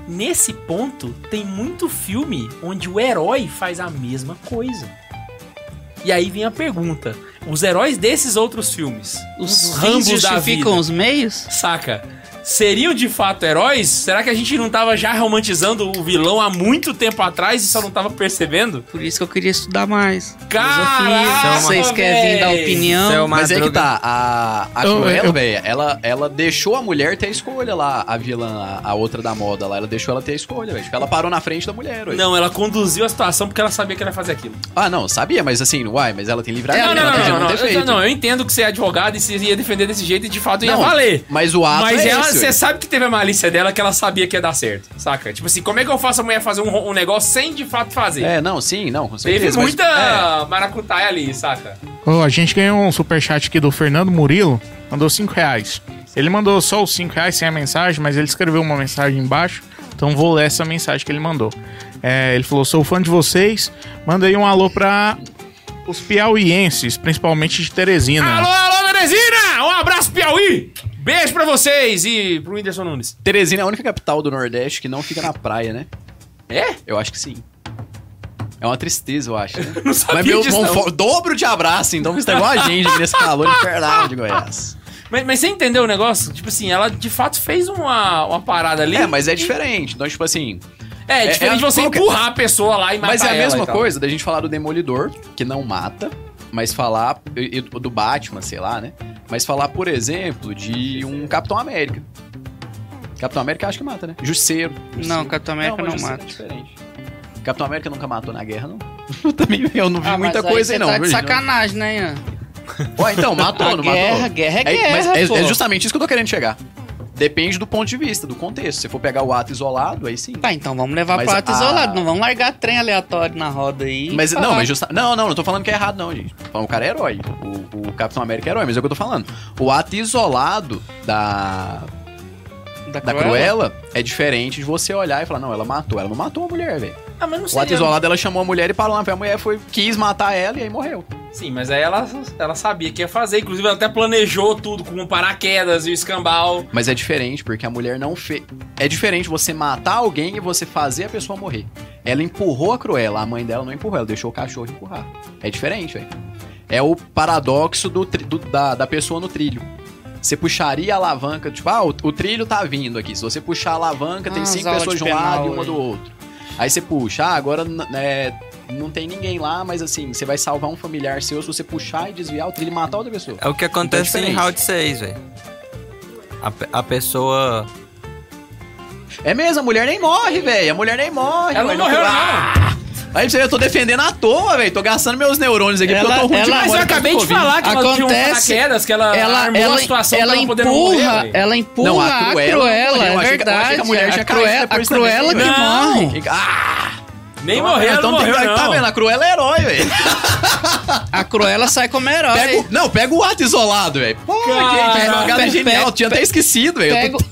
B: Nesse ponto, tem muito filme onde o herói faz a mesma coisa. E aí vem a pergunta: os heróis desses outros filmes,
D: Os fins
B: Rambos da
D: justificam
B: vida,
D: os meios?
B: saca? Seriam de fato heróis? Será que a gente não tava já romantizando o vilão há muito tempo atrás e só não tava percebendo?
D: Por isso que eu queria estudar mais.
B: Caraca,
D: Vocês querem vir dar opinião?
E: Seu
C: Mas é que tá, a, a Cruella,
H: eu-
C: velho, ela, ela deixou a mulher ter a escolha lá, a vilã, a, a outra da moda lá, ela deixou ela ter a escolha, velho. Ela parou na frente da mulher, ué.
B: Não, ela conduziu a situação porque ela sabia que ela ia fazer aquilo.
C: Ah, não, sabia, mas assim, uai, mas ela tem livramento,
B: não, não, não,
C: não,
B: não, eu, não, eu entendo que você é advogado e você ia defender desse jeito e de fato ia
C: Não,
B: valer.
C: Mas o ato
B: Mas
C: é
B: ela, você sabe que teve a malícia dela que ela sabia que ia dar certo, saca? Tipo assim, como é que eu faço a mulher fazer um, um negócio sem de fato fazer?
C: É, não, sim, não, com certeza.
B: Teve
C: mas-
B: muita
C: é.
B: maracutaia ali, saca?
H: Ô, a gente ganhou um superchat aqui do Fernando Murilo, mandou 5 reais. Ele mandou só os 5 reais sem a mensagem, mas ele escreveu uma mensagem embaixo, então vou ler essa mensagem que ele mandou. É, ele falou: sou fã de vocês, manda aí um alô pra os piauienses, principalmente de Teresina.
B: Alô, alô, Teresina! Um abraço, Piauí! Beijo pra vocês e pro Whindersson Nunes.
C: Teresina é a única capital do Nordeste que não fica na praia, né?
B: É?
C: Eu acho que sim. É uma tristeza, eu acho. Né?
B: Não sabia
C: Mas meu
B: disso,
C: irmão,
B: não.
C: dobro de abraço, então você tá igual a gente nesse calor infernal de Goiás.
B: Mas, mas você entendeu o negócio? Tipo assim, ela de fato fez uma, uma parada ali.
C: É, mas é diferente. Então, tipo assim.
B: É,
C: é-
B: diferente de
C: é-
B: você
C: que-
B: empurrar a pessoa lá e matar
C: Mas é a mesma coisa da gente falar do Demolidor, que não mata, mas falar. do Batman, sei lá, né? Mas falar, por exemplo, de um Capitão América. Capitão América acho que mata, né? Justiceiro.
D: Não, Capitão América
C: mas
D: não
C: Justiceiro
D: mata.
C: É diferente. Capitão América nunca matou na guerra, não. Eu também eu não vi
D: Ah,
C: muita coisa
D: aí
C: não.
D: tá de sacanagem, né, Ian?
C: Ó, então, matou, não
D: guerra,
C: matou?
D: guerra é
C: É,
D: guerra,
C: mas é, é justamente isso que eu tô querendo chegar. Depende do ponto de vista, do contexto. Se for pegar o ato isolado, aí sim.
D: Tá, então vamos levar
C: Mas
D: pro ato
C: a-
D: isolado. Não vamos largar trem aleatório na roda aí.
C: Mas não, mas justa... não, não, não tô falando que é errado, não, gente. Tô falando que o cara é herói. O, o Capitão América é herói, mas é o que eu tô falando. O ato isolado da,
D: Da
C: da Cruella é diferente de você olhar e falar, não, ela matou. Ela não matou a mulher, velho.
B: Ah, mas não
C: O ato isolado, ela chamou a mulher e parou lá. A mulher foi, quis matar ela e aí morreu.
B: Sim, mas aí ela, ela sabia que ia fazer. Inclusive, ela até planejou tudo com paraquedas e o escambau.
C: Mas é diferente, porque a mulher não fez. É diferente você matar alguém e você fazer a pessoa morrer. Ela empurrou a Cruella, a mãe dela não empurrou, ela deixou o cachorro empurrar. É diferente, velho. É o paradoxo do, do- da, da pessoa no trilho. Você puxaria a alavanca, tipo, ah, o, o trilho tá vindo aqui. Se você puxar a alavanca, tem
D: Ah,
C: cinco
D: as aulas
C: pessoas de um lado e
D: penal
C: uma
D: aí.
C: do outro. Aí você puxa, ah, agora é, não tem ninguém lá, mas assim, você vai salvar um familiar seu se você puxar e desviar o trilho e matar outra pessoa.
B: É o que acontece
C: Então é
B: em. Round 6, velho. A, a pessoa.
C: É mesmo, a mulher nem morre, velho. A mulher nem morre.
B: Ela não morreu,
C: Ah! Aí você, eu tô defendendo à toa, velho. Tô gastando meus neurônios aqui porque
D: Ela-
C: eu tô ruim
D: ela-
C: de
B: Mas eu acabei de
C: Covid.
B: falar que ela tinha um
D: Acontece-
B: paraquedas, que ela,
D: Ela,
B: armou
D: ela,
B: a situação
D: ela
B: pra ela poder
D: empurra,
B: morrer,
D: ela empurra
C: Não, a
D: a
C: Cruella
D: Cruella,
C: não morreu. Eu
D: é
C: achei que- eu achei
D: verdade.
C: que a mulher tinha
D: a Cruella, a Cruella que morre.
C: Ah!
B: Nem morreu,
C: então
B: não
C: tem
B: morreu,
C: que- Tá
B: não.
C: vendo? A Cruella é herói, velho.
D: A Cruella sai como herói.
C: Pega o- Não, pega o ato isolado, velho. Pô, gente, jogada é
D: pega-
C: genial. Tinha até esquecido, velho.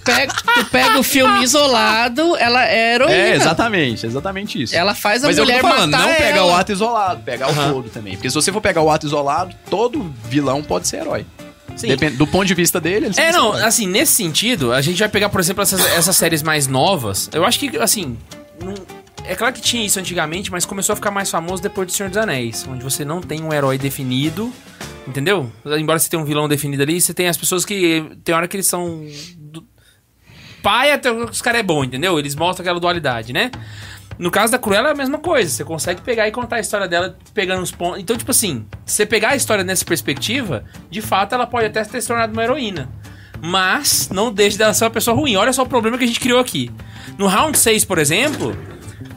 D: Tu pega o filme isolado, ela é heroína.
C: É, exatamente, exatamente isso.
D: Ela faz a
C: Mas que eu
D: mulher
C: tô falando, não pegar
D: ela.
C: o ato isolado, pegar
B: Aham.
C: o todo também. Porque se você for pegar o ato isolado, todo vilão pode ser herói.
B: Sim.
C: Depende- do ponto de vista dele, ele
B: É, não,
C: herói.
B: assim, nesse sentido, a gente vai pegar, por exemplo, essas, essas séries mais novas. Eu acho que, assim, não- é claro que tinha isso antigamente, mas começou a ficar mais famoso depois de Senhor dos Anéis, onde você não tem um herói definido, entendeu? Embora você tenha um vilão definido ali, você tem as pessoas que tem hora que eles são do... pai até os caras é bom, entendeu? Eles mostram aquela dualidade, né? No caso da Cruella é a mesma coisa. Você consegue pegar e contar a história dela pegando os pontos. Então, tipo assim, se você pegar a história nessa perspectiva, de fato ela pode até ter se tornado uma heroína. Mas não deixe dela ser uma pessoa ruim. Olha só o problema que a gente criou aqui. No round 6, por exemplo,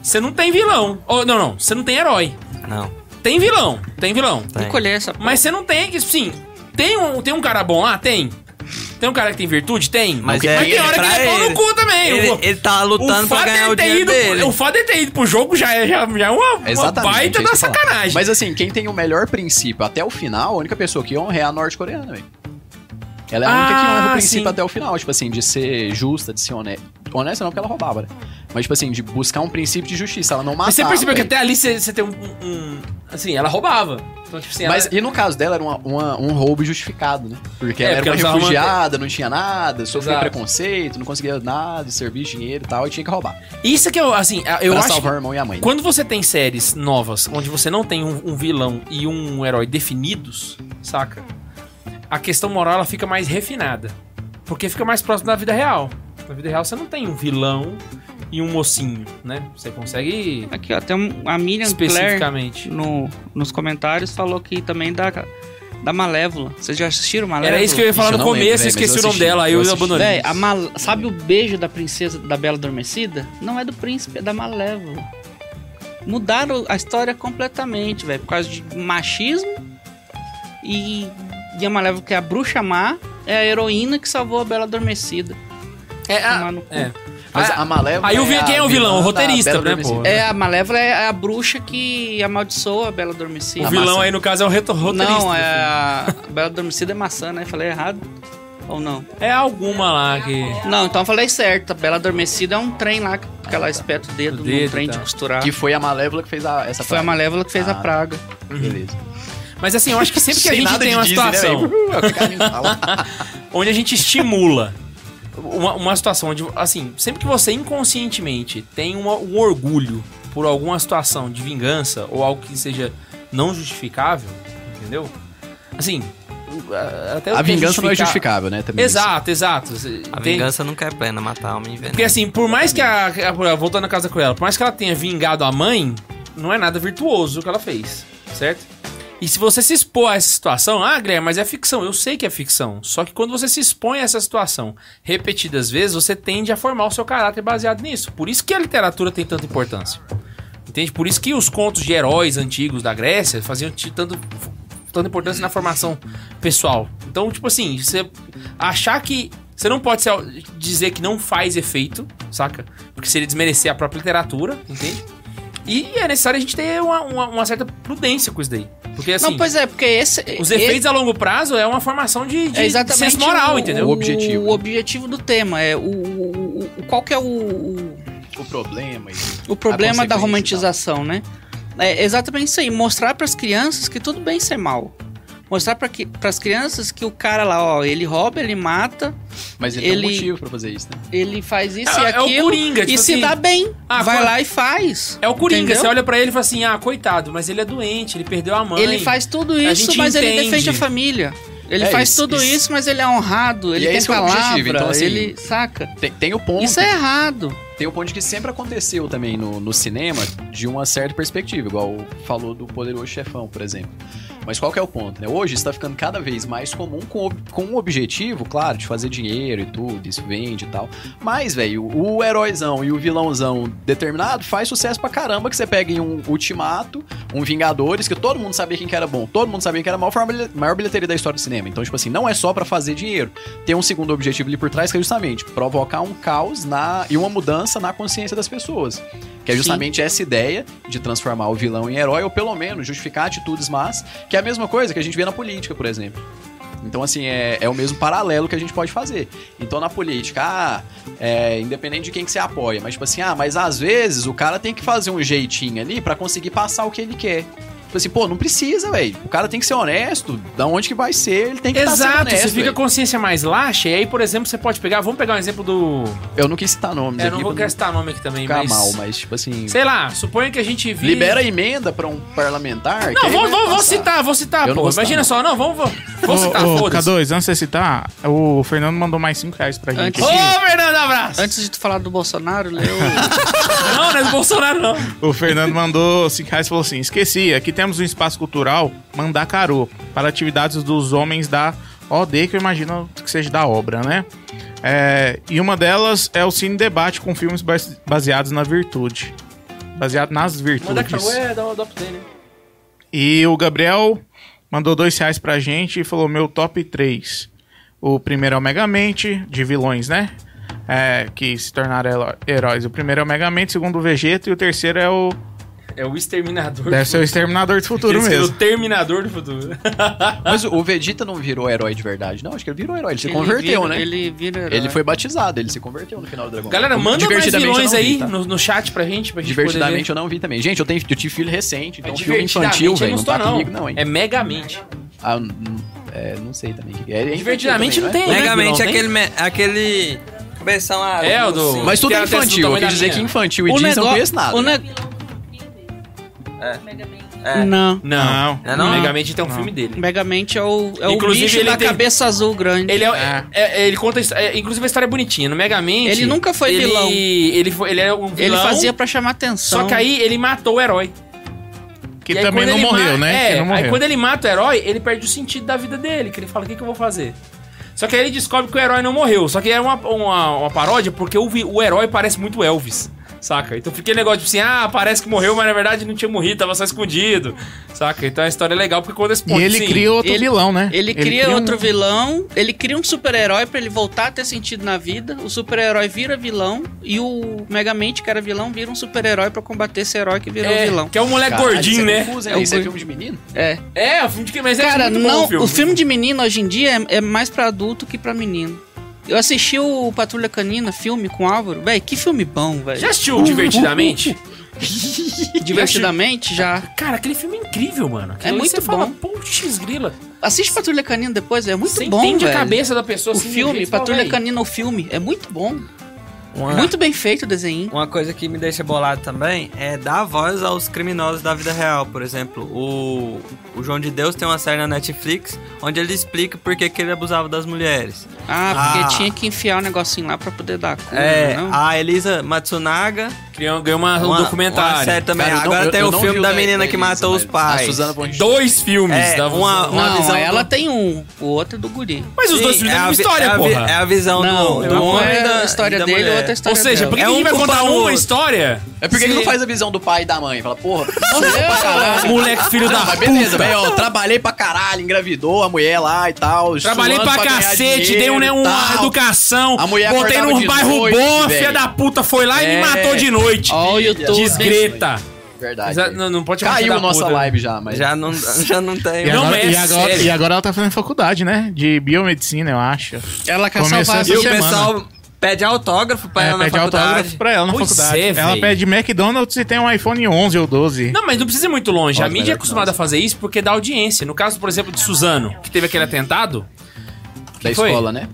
B: você não tem vilão. Ou, não, não, você não tem herói.
E: Não.
B: Tem vilão, tem vilão.
E: Tem.
D: Encolher essa
B: Mas você não tem que, sim. Tem um, tem um cara bom lá? Tem. Tem um cara que tem virtude? Tem.
E: Mas
B: Mas,
E: é-
B: tem hora que ele é pau no cu também.
E: Ele,
B: O-
E: ele tá lutando pra ganhar o dinheiro
B: ido,
E: dele.
B: O fato de ter ido pro jogo já é, já, já é uma, uma
C: Exatamente.
B: baita
C: é
B: da sacanagem.
C: Mas assim, quem tem o melhor princípio até o final, a única pessoa que honra é a norte-coreana, velho. Ela é a única que honra
B: Ah,
C: o princípio
B: sim.
C: até o final, tipo assim, de ser justa, de ser honesta. Honesta não, porque ela roubava, né? Mas, tipo assim, de buscar um princípio de justiça. Ela não matava.
B: Mas você percebeu que até ali você, você tem um, um- Assim, ela roubava. Então, tipo assim, ela-
C: Mas e no caso dela era uma- uma- um roubo justificado, né? Porque
B: É,
C: ela era uma refugiada, não tinha nada, sofria
B: Exato.
C: preconceito, não conseguia nada, serviço, dinheiro e tal, e tinha que roubar.
B: Isso que eu, assim, eu
C: pra
B: acho.
C: salvar o irmão e a mãe.
B: Quando você tem séries novas, onde você não tem um, um vilão e um herói definidos, saca? A questão moral ela fica mais refinada. Porque fica mais próximo da vida real. Na vida real você não tem um vilão e um mocinho, né? Você consegue
D: Aqui, ó, tem um- a Miriam Claire
B: especificamente.
D: no, nos comentários falou que também da, da Malévola. Vocês já assistiram Malévola?
B: Era isso que eu ia falar
C: Ixi,
B: no começo,
C: lembro,
B: eu
C: velho,
B: esqueci o nome dela, aí eu
C: eu
B: abandonei.
D: Véi, a Mal- sabe o beijo da princesa da Bela Adormecida? Não é do príncipe, é da Malévola. Mudaram a história completamente, velho, por causa de machismo e, e a Malévola, que é a bruxa má, é a heroína que salvou a Bela Adormecida.
B: É, a-
D: Tomar no cu.
B: é.
C: Mas
B: Ah,
C: a Malévola.
B: aí o vi-
C: a
B: quem é o vilão?
C: vilã
B: O roteirista, né, pô?
D: É, a Malévola é a bruxa que amaldiçoa a Bela Adormecida.
B: O vilão
C: maçã.
B: aí, no caso, é o roteirista.
D: Não,
B: do
D: é a a Bela Adormecida é maçã, né? Falei errado? Ou não?
B: É alguma lá que...
D: Não, então eu falei certo. A Bela Adormecida é um trem lá que ela espeta o dedo,
B: O dedo
D: num trem
B: e
D: de costurar.
C: Que foi a Malévola que fez a, essa
D: Foi a. Malévola que fez
C: Ah,
D: a praga.
C: Beleza.
B: Mas assim, eu acho que sempre que a gente tem uma
C: Disney, né,
B: situação...
C: É fala.
B: onde a gente estimula uma, uma situação onde, assim, sempre que você inconscientemente tem uma- um orgulho por alguma situação de vingança ou algo que seja não justificável, entendeu? Assim, a- até o
C: A
B: que é
C: vingança não é justificável, né? Também
B: Exato, exato.
E: A
B: Tem-
E: vingança nunca é plena, matar alma e
B: Porque assim, por mais que a, a- Voltando à casa com ela, por mais que ela tenha vingado a mãe, não é nada virtuoso o que ela fez, certo? E se você se expor a essa situação, ah, Guilherme, mas é ficção. Eu sei que é ficção. Só que quando você se expõe a essa situação repetidas vezes, você tende a formar o seu caráter baseado nisso. Por isso que a literatura tem tanta importância. Entende? Por isso que os contos de heróis antigos da Grécia faziam tanto, tanta importância na formação pessoal. Então, tipo assim, você achar que. Você não pode dizer que não faz efeito, saca? Porque seria desmerecer a própria literatura, entende? E é necessário a gente ter uma, uma- uma certa prudência com isso daí. Porque assim,
D: não, pois é, porque esse.
B: os efeitos a longo prazo é uma formação de, de
D: é exatamente
B: senso moral,
D: o,
B: entendeu?
C: O objetivo,
D: O
C: né?
D: objetivo do tema é o, o- o- qual que é o, o,
C: O problema.
D: o problema da romantização, né? É exatamente isso aí, mostrar para as crianças que tudo bem ser mal. Mostrar para as crianças que o cara lá, ó, ele rouba, ele mata,
C: Mas ele, tem
D: Ele-
C: um motivo pra fazer isso, né?
D: ele faz isso
B: É-
D: e
B: é o
D: aquilo
B: Coringa,
D: e
B: tipo
D: se
B: assim,
D: dá bem.
B: ah,
D: vai
B: quando-
D: lá e faz.
B: É o Coringa,
D: Entendeu?
B: você olha pra ele e fala assim: ah, coitado, mas ele é doente, ele perdeu a mãe.
D: Ele faz tudo isso, mas ele
B: entende.
D: defende a família. Ele
C: É,
D: faz
C: isso-
D: tudo
C: isso-
D: isso, mas ele é honrado, ele
C: E é
D: tem
C: esse que é o
D: palavra,
C: então, assim,
D: ele saca.
C: Tem, tem o ponto.
D: Isso é errado.
C: Tem o ponto de que sempre aconteceu também no, no cinema de uma certa perspectiva, igual falou do Poderoso Chefão, por exemplo. Mas qual que é o ponto, né? Hoje está ficando cada vez mais comum com, com um objetivo, claro, de fazer dinheiro e tudo, isso vende e tal. Mas, velho, o heróizão e o vilãozão determinado faz sucesso pra caramba que você pega em um Ultimato, um Vingadores, que todo mundo sabia quem que era bom, todo mundo sabia quem era mal, foi a maior bilhe- maior bilheteria da história do cinema. Então, tipo assim, não é só pra fazer dinheiro. Tem um segundo objetivo ali por trás, que é justamente provocar um caos na, e uma mudança na consciência das pessoas. Que é justamente essa ideia de transformar o vilão em herói, ou pelo menos justificar atitudes más, que é a mesma coisa que a gente vê na política, por exemplo. Então, assim, é, é o mesmo paralelo que a gente pode fazer. Então, na política, ah, é, independente de quem que você apoia, mas tipo assim, ah, mas às vezes o cara tem que fazer um jeitinho ali pra conseguir passar o que ele quer. Tipo assim, pô, não precisa, velho. O cara tem que ser honesto. Da onde que vai ser, ele tem que estar sendo
B: Exato,
C: honesto.
B: você fica a consciência mais laxa, e aí, por exemplo, você pode pegar. Vamos pegar um exemplo do.
C: Eu não quis citar nomes
B: É,
C: aqui
B: não vou
C: pra
B: gastar nome aqui também,
C: ficar
B: mas.
C: mal, mas tipo assim...
B: Sei lá, suponha que a gente vive.
C: Libera a emenda pra um parlamentar.
B: Não, vou, vou, vou citar, vou citar,
C: Eu não
B: pô.
C: vou citar,
B: Imagina
C: não.
B: só, não, vamos, vou, vou
H: Ô,
B: citar, foda-se.
H: K2, antes de você citar, o Fernando mandou mais 5 reais pra gente.
D: Antes-
B: Ô,
H: aqui.
B: Fernando, abraço!
D: Antes de tu falar do Bolsonaro, leu.
B: Não, não é do Bolsonaro, não.
H: O Fernando mandou 5 reais e falou assim: esqueci, aqui temos um espaço cultural Mandacaru para atividades dos homens da OD, que eu imagino que seja da obra, né? É, e uma delas é o Cine Debate com filmes base- baseados na virtude. Baseado nas virtudes.
B: que é da, update, né?
H: E o Gabriel mandou dois reais pra gente e falou: meu top 3. O primeiro é o Megamente, de vilões, né? É, que se tornaram heró- heróis. O primeiro é o Megamente, o segundo o Vegeta e o terceiro é o.
B: É o Exterminador.
H: Deve
B: do
H: ser o Exterminador do Futuro
B: viram
H: mesmo.
B: O Terminador do Futuro.
C: Mas o Vegeta não virou herói de verdade, não. Acho que ele virou herói. Ele se
D: Ele
C: converteu,
D: vira-
C: né?
D: Ele vira herói.
C: Ele foi batizado, ele se converteu no final do Dragon
B: Galera,
C: Ball.
B: manda mais vilões
C: não vi,
B: aí
C: tá?
B: no, no chat pra gente, pra gente
C: Divertidamente
B: poder
C: eu não vi também. Gente, eu, tenho, eu tive filho recente, então
B: ver.
C: filme infantil, velho,
B: eu
C: não tá
B: estou,
C: comigo não, hein?
B: É Megamente.
C: Ah, é, não sei também. É, é
B: Divertidamente não
C: também,
B: tem, né?
E: Megamente
B: vilão,
E: aquele, me- aquele cabeção árabe.
B: É, o do-.
C: Mas tudo é
B: a
C: infantil. Eu quis dizer que infantil e
D: O
C: Disney não conheço nada.
D: O ne...
E: É.
D: Não.
B: Não.
H: Não.
E: É não?
B: Megamente tem um
H: Não.
B: filme dele.
D: Megamente é o, é o
B: Inclusive,
D: bicho
B: ele
D: da
B: tem-
D: cabeça azul grande.
B: Ele, é,
H: É.
B: é- é- ele conta. é, inclusive a história é bonitinha. No Megamente.
D: Ele nunca foi
B: ele,
D: vilão.
B: Ele, foi, ele é um
D: Ele
B: vilão.
D: fazia pra chamar atenção.
B: Só que aí ele matou o herói.
H: Que
B: aí,
H: também não
B: ele
H: morreu,
B: ma-
H: né?
B: É,
H: que não
B: aí
H: morreu.
B: quando ele mata o herói, ele perde o sentido da vida dele. Que ele fala: o que, que eu vou fazer? Só que aí ele descobre que o herói não morreu. Só que é uma, uma, uma paródia porque o, o herói parece muito Elvis. Saca? Então fica aquele negócio tipo assim: ah, parece que morreu, mas na verdade não tinha morrido, tava só escondido. Saca? Então a história é legal porque quando esse
H: E ele
B: assim,
H: cria outro
D: ele-
H: vilão, né?
D: Ele cria
H: um-
D: outro vilão, ele cria um super-herói pra ele voltar a ter sentido na vida. O super-herói vira vilão e o Megamente, que era vilão, vira um super-herói pra combater esse herói que virou
B: é,
D: vilão.
B: Que é um moleque
C: Caralho,
B: gordinho,
C: é
B: né?
C: confuso?
D: É o
C: Isso é filme de menino?
D: É.
B: É, o filme de que mas é
D: Cara,
B: muito bom
D: não,
B: o filme.
D: o filme de menino hoje em dia é, é mais pra adulto que pra menino. Eu assisti o Patrulha Canina, filme com o Álvaro. Véi, que filme bom, velho.
B: Já assistiu Divertidamente?
D: Divertidamente, já.
B: Cara, aquele filme é incrível, mano. Aquilo
D: É muito
B: você fala,
D: bom.
B: Putz, grila.
D: Assiste Patrulha Canina depois, é muito
B: Você
D: bom,
B: entende
D: velho.
B: a cabeça da pessoa
D: O
B: assim,
D: filme, Patrulha
B: "Véi,
D: Canina, o filme, é muito bom.
E: Uma,
D: Muito bem feito o desenho.
E: uma coisa que me deixa bolado também é dar voz aos criminosos da vida real. Por exemplo, o, o João de Deus tem uma série na Netflix onde ele explica por que, que ele abusava das mulheres.
D: Ah, porque
E: Ah.
D: tinha que enfiar o negocinho lá pra poder dar cura,
E: É,
D: não?
E: a Elisa Matsunaga
B: Criou, ganhou uma, um
E: uma,
B: documentário.
E: Uma série também.
C: Cara, eu não-
E: Agora
C: eu-
E: tem
C: eu
E: o
C: não
E: filme da
C: da-
E: menina
C: da
E: que
C: Elisa,
E: matou os pais.
B: Dois filmes.
E: É,
B: dava-
E: uma- uma
D: Não,
E: visão
D: ela
E: do-
D: tem um, o outro é do guri.
B: Mas os
E: Sim,
B: dois filmes
E: é
B: é
E: a
B: uma história,
E: é
B: porra.
E: É a visão
D: Não,
E: do, do
D: um
E: homem
D: é
E: da,
D: a história
E: e da
D: dele,
E: mulher.
D: outra é a
B: Ou
D: história
B: seja,
D: dela.
B: por que
E: É um
B: vai contar uma história?
C: É porque ele não faz a visão do pai e da mãe. Fala, porra.
B: Moleque filho da
C: Não, mas
B: puta.
C: beleza, velho, trabalhei pra caralho, engravidou a mulher lá e tal.
B: Trabalhei pra cacete, dei um, né, uma educação.
C: A mulher
B: botei num bairro bom, a filha da puta foi lá e me
C: É.
B: matou de noite.
D: Ó o YouTube.
B: Desgreta.
C: Verdade.
B: Não, não pode chamar
C: Caiu
B: da
C: nossa
B: puta.
C: live já, mas...
E: Já não, já não tem.
H: E
B: Não,
H: agora,
B: é
H: e, agora,
B: sério.
H: e agora ela tá fazendo faculdade, né? De biomedicina, eu acho.
D: Ela quer
H: Começou
D: salvar
H: essa
E: E o
H: semana.
E: pessoal pede autógrafo pra
H: É,
E: ela na
H: pede
E: faculdade.
H: autógrafo pra ela na
B: Pois
H: faculdade.
B: é,
H: ela
B: véi.
H: pede McDonald's e tem um iPhone 11 ou 12.
B: Não, mas não precisa ir muito longe. a
C: Nossa,
B: mídia é
C: melhor que
B: acostumada a fazer isso porque dá audiência. No caso, por exemplo, de Suzano, que teve aquele atentado.
C: Da
B: foi?
C: escola, né?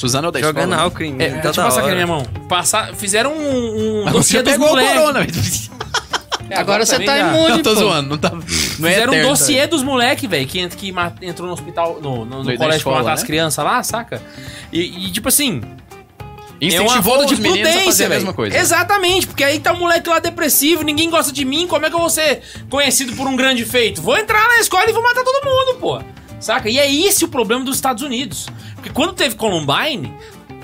C: Suzana ou da
E: Jogando
C: escola?
E: álcool em mim
B: É,
E: toda
B: deixa eu passar aqui na minha mão. Passar, fizeram um, um
C: Mas
B: dossiê
C: Você
B: dos
C: pegou o
B: moleques.
C: corona,
B: É,
D: Agora você
B: também
D: tá
B: já.
D: imune,
C: Eu tô
D: pô.
C: zoando, não tá... Não é
B: Fizeram um
C: eterno,
B: dossiê dos moleques, velho, que, ent- que ma- entrou no hospital, no, no- no colégio
C: escola,
B: pra matar
C: né?
B: as crianças lá, saca? E, e, tipo assim, é uma
C: Incentivou
B: de
C: os meninos a fazer a mesma coisa.
B: Exatamente, porque aí tá um moleque lá depressivo, ninguém gosta de mim, como é que eu vou ser conhecido por um grande feito? Vou entrar na escola e vou matar todo mundo, pô. Saca? E é esse o problema dos Estados Unidos. Porque quando teve Columbine,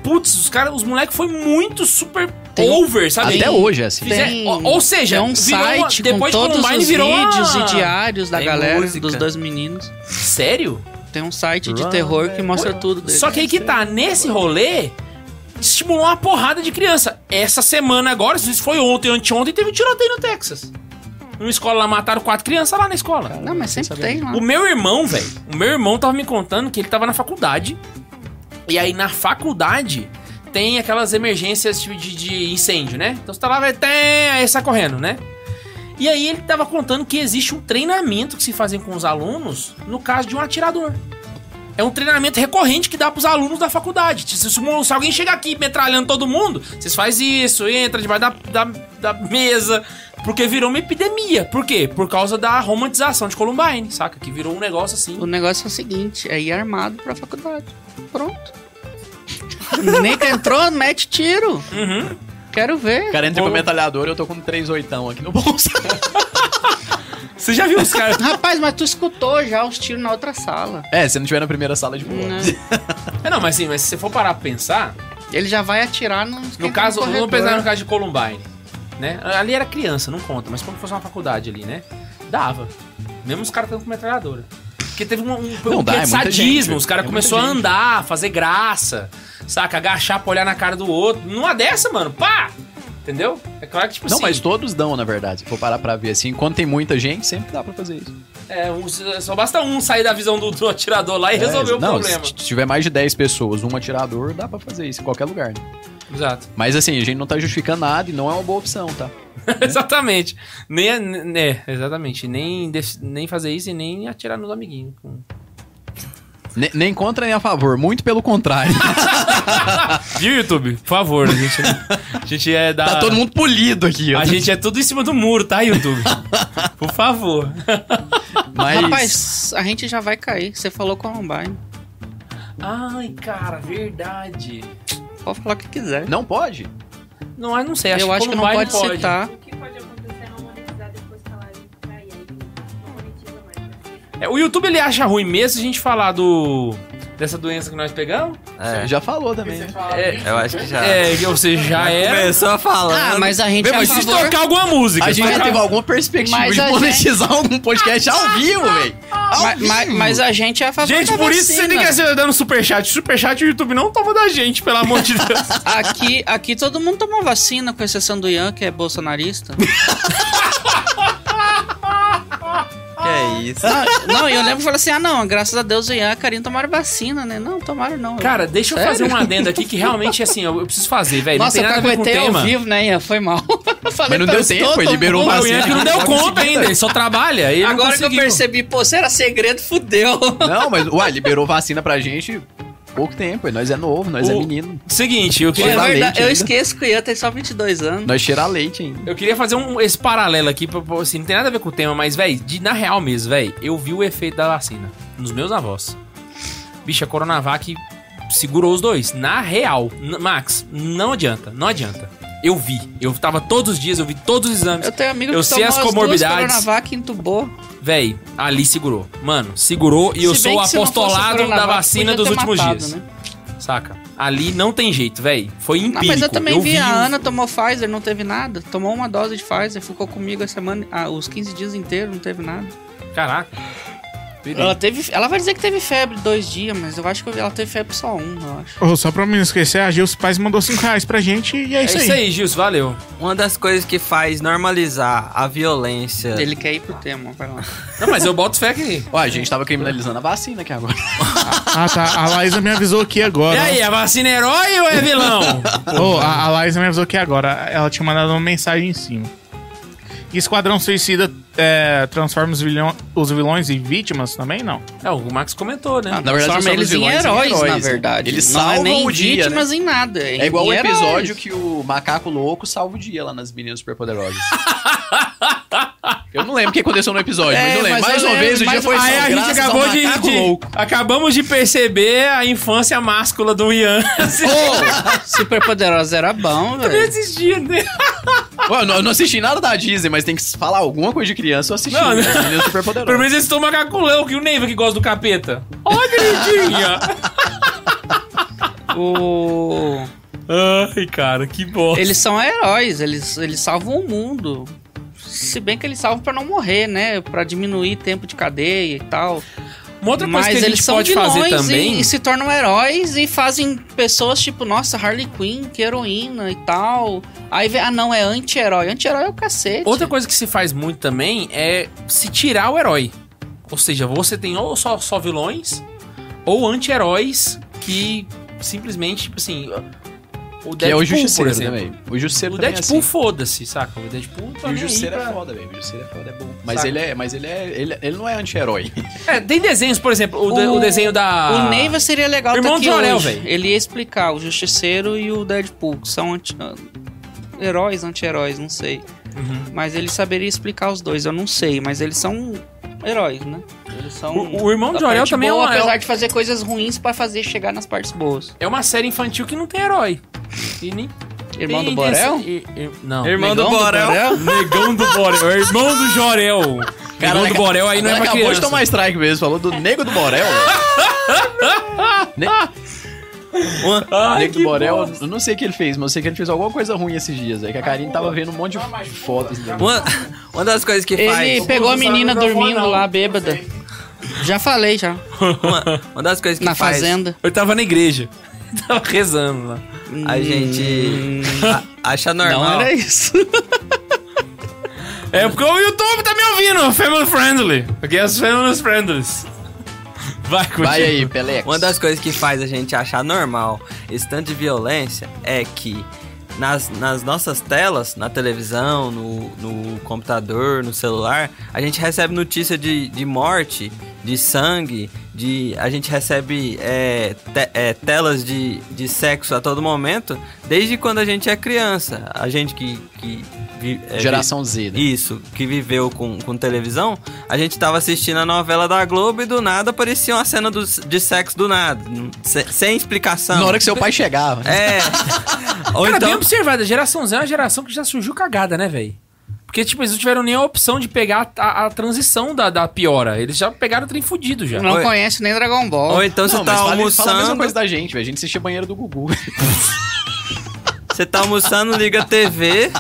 B: putz, os caras, os moleques foi muito super
D: Tem-
B: over, sabe?
C: Até hoje é assim.
B: Fizer-
D: Tem,
B: ou- ou seja,
D: tem um
B: virou uma-
D: site com
B: depois de
D: todos
B: Columbine
D: os
B: virou uma-
D: vídeos e diários da
E: Tem
D: galera,
E: música.
D: dos dois meninos.
B: Sério?
D: Tem um site de terror que mostra tudo dele.
B: Só que aí que tá, nesse rolê, estimulou uma porrada de criança. Essa semana agora, se foi ontem, anteontem, teve um tiroteio no Texas. Numa escola lá, mataram quatro crianças lá na escola.
D: Não, mas sempre tem lá.
B: O meu irmão, velho, o meu irmão tava me contando que ele tava na faculdade. E aí na faculdade tem aquelas emergências tipo, de, de incêndio, né? Então você tá lá, vai, tem, aí sai correndo, né? E aí ele tava contando que existe um treinamento que se fazem com os alunos no caso de um atirador. É um treinamento recorrente que dá pros alunos da faculdade. Se, se- alguém chega aqui metralhando todo mundo, vocês faz isso, entra debaixo da, da, da mesa. Porque virou uma epidemia. Por quê? Por causa da romantização de Columbine, saca? Que virou um negócio assim.
D: O negócio é o seguinte, é ir armado pra faculdade. Pronto. Nem que entrou, mete tiro.
B: Uhum.
D: Quero ver.
C: O cara entra com
B: Bom.
C: metralhador eu tô com três oitão aqui no bolso.
B: Você já viu os caras?
D: Rapaz, mas tu escutou já os tiros na outra sala.
C: é, se não tiver na primeira sala de boa.
D: né?
B: é, não, mas assim, mas se você for parar pra pensar,
D: Ele já vai atirar no.
B: no caso, vamos pensar no caso de Columbine, né? Ali era criança, não conta, mas quando fosse uma faculdade ali, né? Dava. Mesmo os caras estando com metralhadora. Porque teve um, um,
C: Não
B: um
C: dá, é
B: sadismo,
C: gente,
B: os caras
C: é
B: começaram a andar, fazer graça, saca? Agachar pra olhar na cara do outro. Numa dessa, mano, pá! Entendeu? É claro que, tipo
C: Não,
B: assim.
C: mas todos dão, na verdade. Se for parar pra ver assim, quando tem muita gente, sempre dá pra fazer isso.
B: É, um- só basta um sair da visão do, do atirador lá e resolver
C: É,
B: o
C: não,
B: problema.
C: Se tiver mais de 10 pessoas, um atirador, dá pra fazer isso em qualquer lugar. Né?
B: Exato.
C: Mas assim, a gente não tá justificando nada e não é uma boa opção, tá?
B: exatamente. Nem, né, exatamente. Nem, nem fazer isso e nem atirar nos amiguinhos. com-
C: Ne- nem contra nem a favor, muito pelo contrário.
B: Viu, YouTube? Por favor, a gente, a gente é da.
C: tá todo mundo polido aqui, ó.
B: A gente é tudo em cima do muro, tá, YouTube? Por favor.
C: Mas
D: Rapaz, a gente já vai cair. Você falou Columbine.
B: Ai, cara, verdade.
D: Pode falar o que quiser.
C: não pode.
B: Não, eu não sei. Acho
D: Eu acho que não pode, citar.
I: O que pode acontecer é não monetizar depois que ela entrar e aí não monetiza mais. né?
B: É, o YouTube ele acha ruim mesmo se a gente falar do. Dessa doença que nós pegamos?
E: É,
C: Já falou também. né?
B: É,
E: eu acho que já.
B: é, ou seja, já era.
E: Começou falando.
D: Ah, mas a gente
B: Vê,
D: é a
B: mas se
D: favor...
B: tocar alguma música.
C: A gente já teve alguma perspectiva
D: Mas
C: de
D: a
C: monetizar algum podcast ao vivo, velho.
D: Mas, mas, a gente é a favor
B: Gente,
D: da
B: por isso você
D: vacina.
B: tem que ser dando superchat. Superchat o YouTube não toma da gente, pelo amor de Deus.
D: Aqui, aqui todo mundo tomou vacina, com exceção do Ian, que é bolsonarista.
E: Que é isso?
D: Não, não, e eu lembro que falei assim: ah, não, graças a Deus o Ian e a Karine tomaram vacina, né? Não, tomaram não.
B: Cara, deixa eu
D: Sério?
B: fazer um adendo aqui que realmente, assim, eu, eu preciso fazer, velho. Não
D: Nossa,
B: tem nada a ver com o
D: caguetei ao
B: tema.
D: vivo, né, Ian? Foi mal. Eu falei,
C: Mas não deu tempo,
D: todo
C: ele liberou
D: mundo.
B: Pô, o
C: vacina.
B: Ian que não deu conta ainda, ele só trabalha. Ele não
D: Agora que eu percebi, pô, se era segredo, fudeu.
C: Não, mas, uai, liberou vacina pra gente pouco tempo. Nós é novo, nós é
B: O-
C: menino.
B: Seguinte, eu
D: É
B: queria,
C: Cheira
D: verdade,
C: leite
D: eu
C: ainda.
D: esqueço que o Ian tem só 22 anos.
C: Nós cheira leite ainda.
B: eu queria fazer um, esse paralelo aqui, pra- assim, não tem nada a ver com o tema, mas, velho, na real mesmo, velho, eu vi o efeito da vacina nos meus avós. Bicho, a Coronavac segurou os dois. Na real. Max, não adianta, não adianta. Eu vi. Eu tava todos os dias, eu vi todos os exames.
D: Eu tenho amigo
B: Eu
D: que
B: sei
D: tomou
B: as
D: as
B: comorbidades.
D: duas Coronavac e entubou.
B: Véi, ali segurou. Mano, segurou e eu
D: Se
B: sou
D: bem
B: o
D: não
B: apostolado da vacina dos últimos
D: matado,
B: dias.
D: né?
B: Saca? Ali não tem jeito, véi. Foi
D: Não,
B: empírico.
D: mas eu também vi,
B: vi
D: a Ana tomou Pfizer, não teve nada. Tomou uma dose de Pfizer, ficou comigo a semana, ah, os 15 dias inteiros, não teve nada.
B: Caraca.
D: Ela teve, ela vai dizer que teve febre dois dias, mas eu acho que ela teve febre só um, eu acho.
H: Ô, só pra não esquecer, a Gilson Paz mandou 5 reais pra gente e é
B: É
H: isso,
B: isso
H: aí.
B: aí, Gilson, valeu.
E: Uma das coisas que faz normalizar a violência.
D: Ele quer ir pro tema, vai lá.
B: Não, mas eu boto fé aqui.
C: Ó, a gente tava criminalizando a vacina aqui agora.
H: Ah, tá. A Laísa me avisou aqui agora.
B: E aí, a vacina é herói ou é vilão?
H: Ô, a, a Laísa me avisou aqui agora. Ela tinha mandado uma mensagem em cima. Esquadrão Suicida é, transforma os, os vilões em vítimas também? Não.
B: é, o Max comentou, né?
D: Ah,
C: Na verdade,
D: transforma
C: são
D: eles
C: os
D: em
C: vilões em
D: heróis,
C: heróis,
D: na
C: né?
D: verdade.
C: Eles
D: não é
C: salvam
D: nem
C: o dia,
D: vítimas em nada.
C: É igual o episódio
D: heróis.
C: que o macaco louco salva o dia lá nas meninas superpoderosas. eu não lembro o que aconteceu no episódio,
D: É,
C: mas eu lembro.
D: mas
C: Mais
D: eu
C: uma
D: lembro,
C: vez, o dia
D: mas
C: foi
B: Aí a gente acabou de, de-. Acabamos de perceber a infância máscula do Ian.
D: Ô, Super Poderosa era bom,
B: Eu
D: velho.
B: assisti, né?
C: Ué, eu não, eu não assisti nada da Disney, mas tem que falar alguma coisa de criança, eu assisti.
B: Não,
C: né?
B: não.
C: As meninas superpoderosas.
B: Pelo menos eles estão macaculão, que o Neiva que gosta do capeta. Ó, queridinha.
D: O...
B: Ai, cara, que bosta.
D: Eles são heróis, eles, eles salvam o mundo. Se bem que eles salvam pra não morrer, né? Pra diminuir tempo de cadeia e tal.
B: Uma outra coisa
D: Mas
B: que a
D: eles
B: gente
D: são
B: pode fazer também...
D: e, e se tornam heróis e fazem pessoas tipo, nossa, Harley Quinn, que heroína e tal. Aí vê, ah não, é anti-herói. Anti-herói é o cacete.
B: Outra coisa que se faz muito também é se tirar o herói. Ou seja, você tem ou só, só vilões ou anti-heróis que simplesmente, tipo assim. O
C: Que é o
B: por
C: Justiceiro
B: exemplo.
C: também. O Justiceiro
B: O
C: também
B: Deadpool,
C: é assim.
B: foda-se, saca? O Deadpool tá
C: E o Justiceiro
B: pra-
C: é foda, velho. O Justiceiro é foda, é bom. Mas
B: Saca.
C: ele é, mas ele é, ele, ele não é anti-herói.
B: É, tem desenhos, por exemplo, o, de- o desenho da.
D: O Neiva seria legal
B: Irmão
D: tá aqui
B: de
D: hoje.
B: velho.
D: Ele ia explicar o Justiceiro e o Deadpool, que são anti... heróis, anti-heróis, não sei.
B: Uhum.
D: Mas ele saberia explicar os dois, eu não sei, mas eles são heróis, né? Eles são
B: O- o Irmão de Jorel também é
D: boa,
B: uma- é
D: apesar
B: um-
D: de fazer coisas ruins pra fazer chegar nas partes boas.
B: É uma série infantil que não tem herói. E nem.
D: Irmão
B: tem
D: do Borel?
B: e- e- não.
E: Irmão
D: Negão
E: do Borel.
B: Negão do Borel. É irmão do Jorel. Negão do Borel aí não é pra
C: acabou
B: criança.
C: de tomar strike mesmo, falou do Nego do Borel. ne
B: Ai,
C: Nego do Borel,
B: bosta.
C: eu não sei o que ele fez, mas eu sei que ele fez alguma coisa ruim esses dias. É que a Karine tava vendo um monte de fotos dele.
E: Uma, uma das coisas que
D: Ele
E: faz.
D: pegou a menina dormindo
H: não.
D: lá, bêbada. Já falei, já.
E: Uma, uma das coisas que
D: Na
E: faz.
D: fazenda.
B: Eu tava na igreja. Tava rezando lá.
E: A gente a- acha normal.
D: Não era isso.
B: É porque o YouTube tá me ouvindo. Family friendly. Aqui é as family friendly. Vai, continua.
C: Vai aí, Pelex.
E: Uma das coisas que faz a gente achar normal esse tanto de violência é que nas, nas nossas telas, na televisão, no, no computador, no celular, a gente recebe notícia de, de morte, de sangue, de a gente recebe é, te- é, telas de, de sexo a todo momento, desde quando a gente é criança. A gente que. que vi- é,
C: Geração Z, né?
E: isso, que viveu com, com televisão, a gente tava assistindo a novela da Globo e do nada aparecia uma cena do- de sexo do nada, sem, sem explicação.
C: Na hora que seu pai chegava.
E: É. Ou
B: Cara,
E: então.
B: bem observado, a geração Z é uma geração que já surgiu cagada, né, velho? Porque, tipo, eles não tiveram nem a opção de pegar a, a transição da, da piora. Eles já pegaram o trem fudido já.
D: Não
E: Oi.
D: conhece nem Dragon Ball.
E: Ou então você
C: Não,
E: tá
C: mas fala, fala a mesma
E: almoçando.
C: coisa da gente, velho. A gente assistia banheiro do Gugu.
E: Você tá almoçando, liga a TV.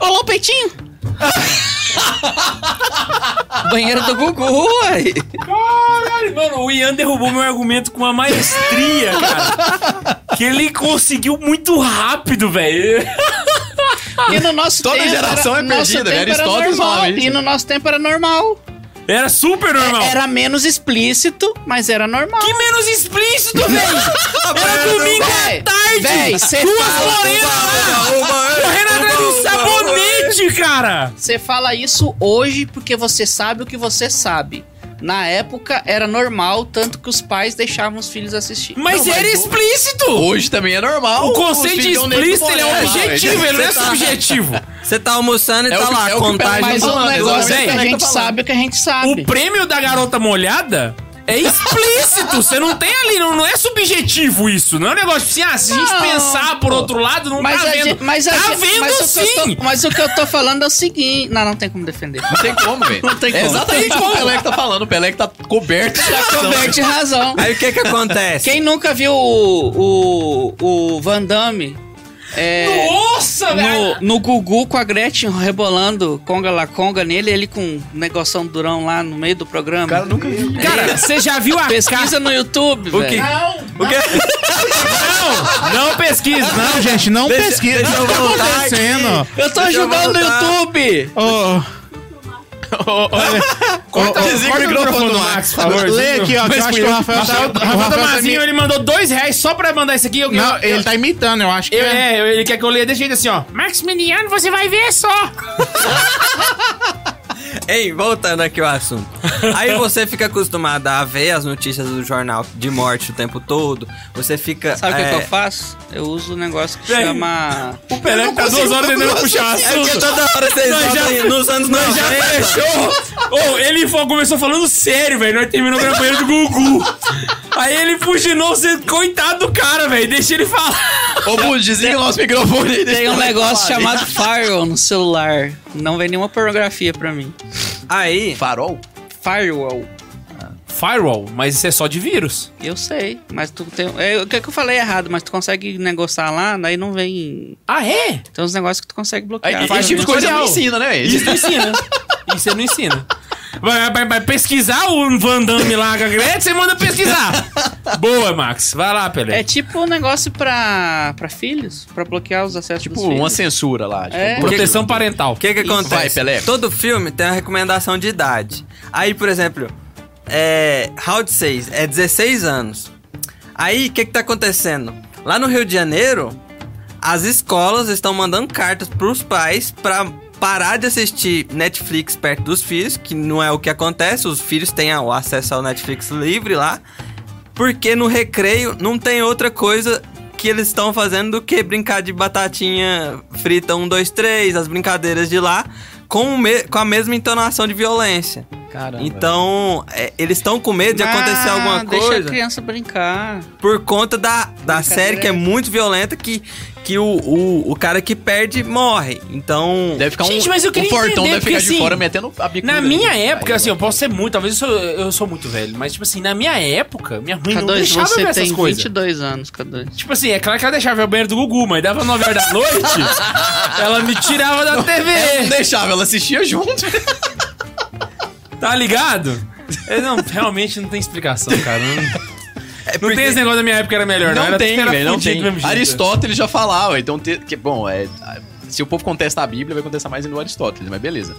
D: Olá o peitinho! Banheiro do Gugu, uai.
B: Caralho, mano, o Ian derrubou meu argumento com uma maestria, cara. que ele conseguiu muito rápido, velho.
D: E no nosso
C: Toda
D: tempo
C: geração
D: era,
C: é perdida, né?
D: era
C: Aristóteles
D: normal. E no nosso tempo era normal.
B: Era super normal.
D: Era menos explícito, mas era normal.
B: Que menos explícito, velho. Era domingo à tarde.
D: véi, cê
B: Duas lá. Correndo atrás do sabonete, cara.
D: Você fala isso hoje porque você sabe o que você sabe. Na época era normal, tanto que os pais deixavam os filhos assistir.
B: Mas
C: Não, mas
B: era explícito!
C: Hoje também é normal.
B: O conceito de explícito ele é objetivo, ele não é
C: tá-
B: subjetivo.
E: Você tá almoçando e
C: É
E: tá
C: o que-
E: lá,
C: é
E: contagem.
D: Mas o
C: falando,
D: negócio é que a gente sabe o que a gente sabe.
B: O prêmio da garota molhada é explícito. Você não tem ali, não, não é subjetivo isso. Não é um negócio assim, ah, se a gente
D: Não,
B: pensar por outro lado, não
D: Mas,
B: tá
D: a
B: vendo.
D: gente, mas,
B: tá
D: gente-
B: vendo
D: mas o que eu
B: sim!
D: tô- mas o que eu tô falando é o seguinte. Não, não tem como defender.
C: Não tem como, velho.
D: Não tem
C: É
D: como.
C: exatamente
B: Não
C: o
B: tem
C: que o
B: como.
C: Pelé que tá falando. O Pelé que tá coberto de razão.
D: Coberto de razão.
E: Aí o que que acontece?
D: Quem nunca viu o, o, o Van Damme é,
B: Nossa, velho!
D: no, no Gugu com a Gretchen rebolando conga la conga nele, ele com um negoção durão lá no meio do programa?
C: Cara nunca viu.
B: Cara, você já viu a
D: Pesquisa no YouTube,
E: O que?
D: velho.
E: O que?
B: Não, não pesquisa, não.
H: Não, gente, não
E: Deixa-
H: pesquisa.
E: deixa
H: O
E: eu
H: que tá acontecendo?
D: Eu tô
E: Deixa eu
D: ajudando no. YouTube.
H: Olha,
B: Corta, o microfone do Max, por favor.
H: Lê aqui, ó, eu acho que o Rafael tá...
B: Rafael
H: tá
B: Damazinho, ele mandou dois reais só pra mandar isso aqui. Eu,
H: Não, ele tá imitando, eu acho que é.
B: é, ele quer que eu leia desse jeito assim, ó. Maximiliano, você vai ver só.
E: Ei, voltando aqui ao assunto. Aí você fica acostumado a ver as notícias do jornal de morte o tempo todo. Você fica.
D: Sabe o que,
E: é,
D: que eu faço? Eu uso um negócio que
B: Vem.
D: chama.
B: O Pelé tá duas horas tentando puxar
E: É porque
B: assunto.
E: toda hora vocês
B: Nós já-
E: nos anos
B: Nós já
E: 90.
B: fechou. Ô, ele começou falando sério, velho. Nós terminou banheiro do Gugu. Aí ele fuginou, você, coitado do cara, velho. Deixa ele falar.
C: Ô, Bu, desliga o nosso microfone aí.
D: Tem um negócio
C: falar.
D: chamado Firewall no celular. Não vem nenhuma pornografia pra mim.
E: Aí,
C: Farol?
D: Firewall.
B: Firewall, mas isso é só de vírus.
D: Eu sei, mas tu tem. É, o que, é que eu falei errado, mas tu consegue negociar lá, daí não vem.
B: Ah, é?
D: Tem uns negócios que tu consegue bloquear.
C: Aí,
B: Faz
C: esse tipo de coisa não ensina, né?
B: Isso não ensina. Isso você não ensina. Vai, vai- vai pesquisar o Van Damme lá com a Gretchen, você manda pesquisar. Boa, Max. Vai lá, Pelé.
D: É tipo um negócio pra, pra filhos, pra bloquear os acessos
C: Tipo,
D: dos
C: uma censura lá. Tipo,
D: É.
B: Proteção parental.
E: o que que acontece?
C: Vai, Pelé.
E: Todo filme tem uma recomendação de idade. Aí, por exemplo, é. Round 6 é 16 anos. Aí, o que que tá acontecendo? Lá no Rio de Janeiro, as escolas estão mandando cartas pros pais pra parar de assistir Netflix perto dos filhos, que não é o que acontece, os filhos têm o acesso ao Netflix livre lá, porque no recreio não tem outra coisa que eles estão fazendo do que brincar de batatinha frita 1, 2, 3, as brincadeiras de lá, com, o me- com a mesma entonação de violência.
C: Caramba.
E: Então, é, eles estão com medo de acontecer
D: Ah,
E: alguma
D: Deixa a
E: coisa
D: criança brincar.
E: por conta da, da série que é muito violenta que, que o, o, o cara que perde morre. Então.
C: Deve ficar
B: Gente,
C: um,
B: mas eu queria
C: um fortão
B: entender,
C: deve ficar
B: porque,
C: de
B: assim,
C: fora metendo a bicuda.
B: Na minha
C: ali.
B: época,
C: Aí,
B: assim, eu posso ser muito, talvez eu sou, eu sou muito velho, mas tipo assim, na minha época, minha mãe não
D: K2,
B: deixava eu ver
D: você
B: essas
D: tem
B: coisas.
D: 22 anos, K2.
B: Tipo assim, é claro que ela deixava ver o banheiro do Gugu, mas dava 9 horas da noite, ela me tirava da
C: Ela não
B: TV.
C: deixava, ela assistia junto.
B: Tá ligado? É, não, realmente não tem explicação, cara. Não,
E: É
B: não tem esse negócio da minha época era melhor, não.
C: Não
B: Era,
C: tem,
B: era
C: velho, não tem. Aristóteles já falava, então, te- que, bom, é, se o povo contesta a Bíblia, vai contestar mais no Aristóteles, mas beleza.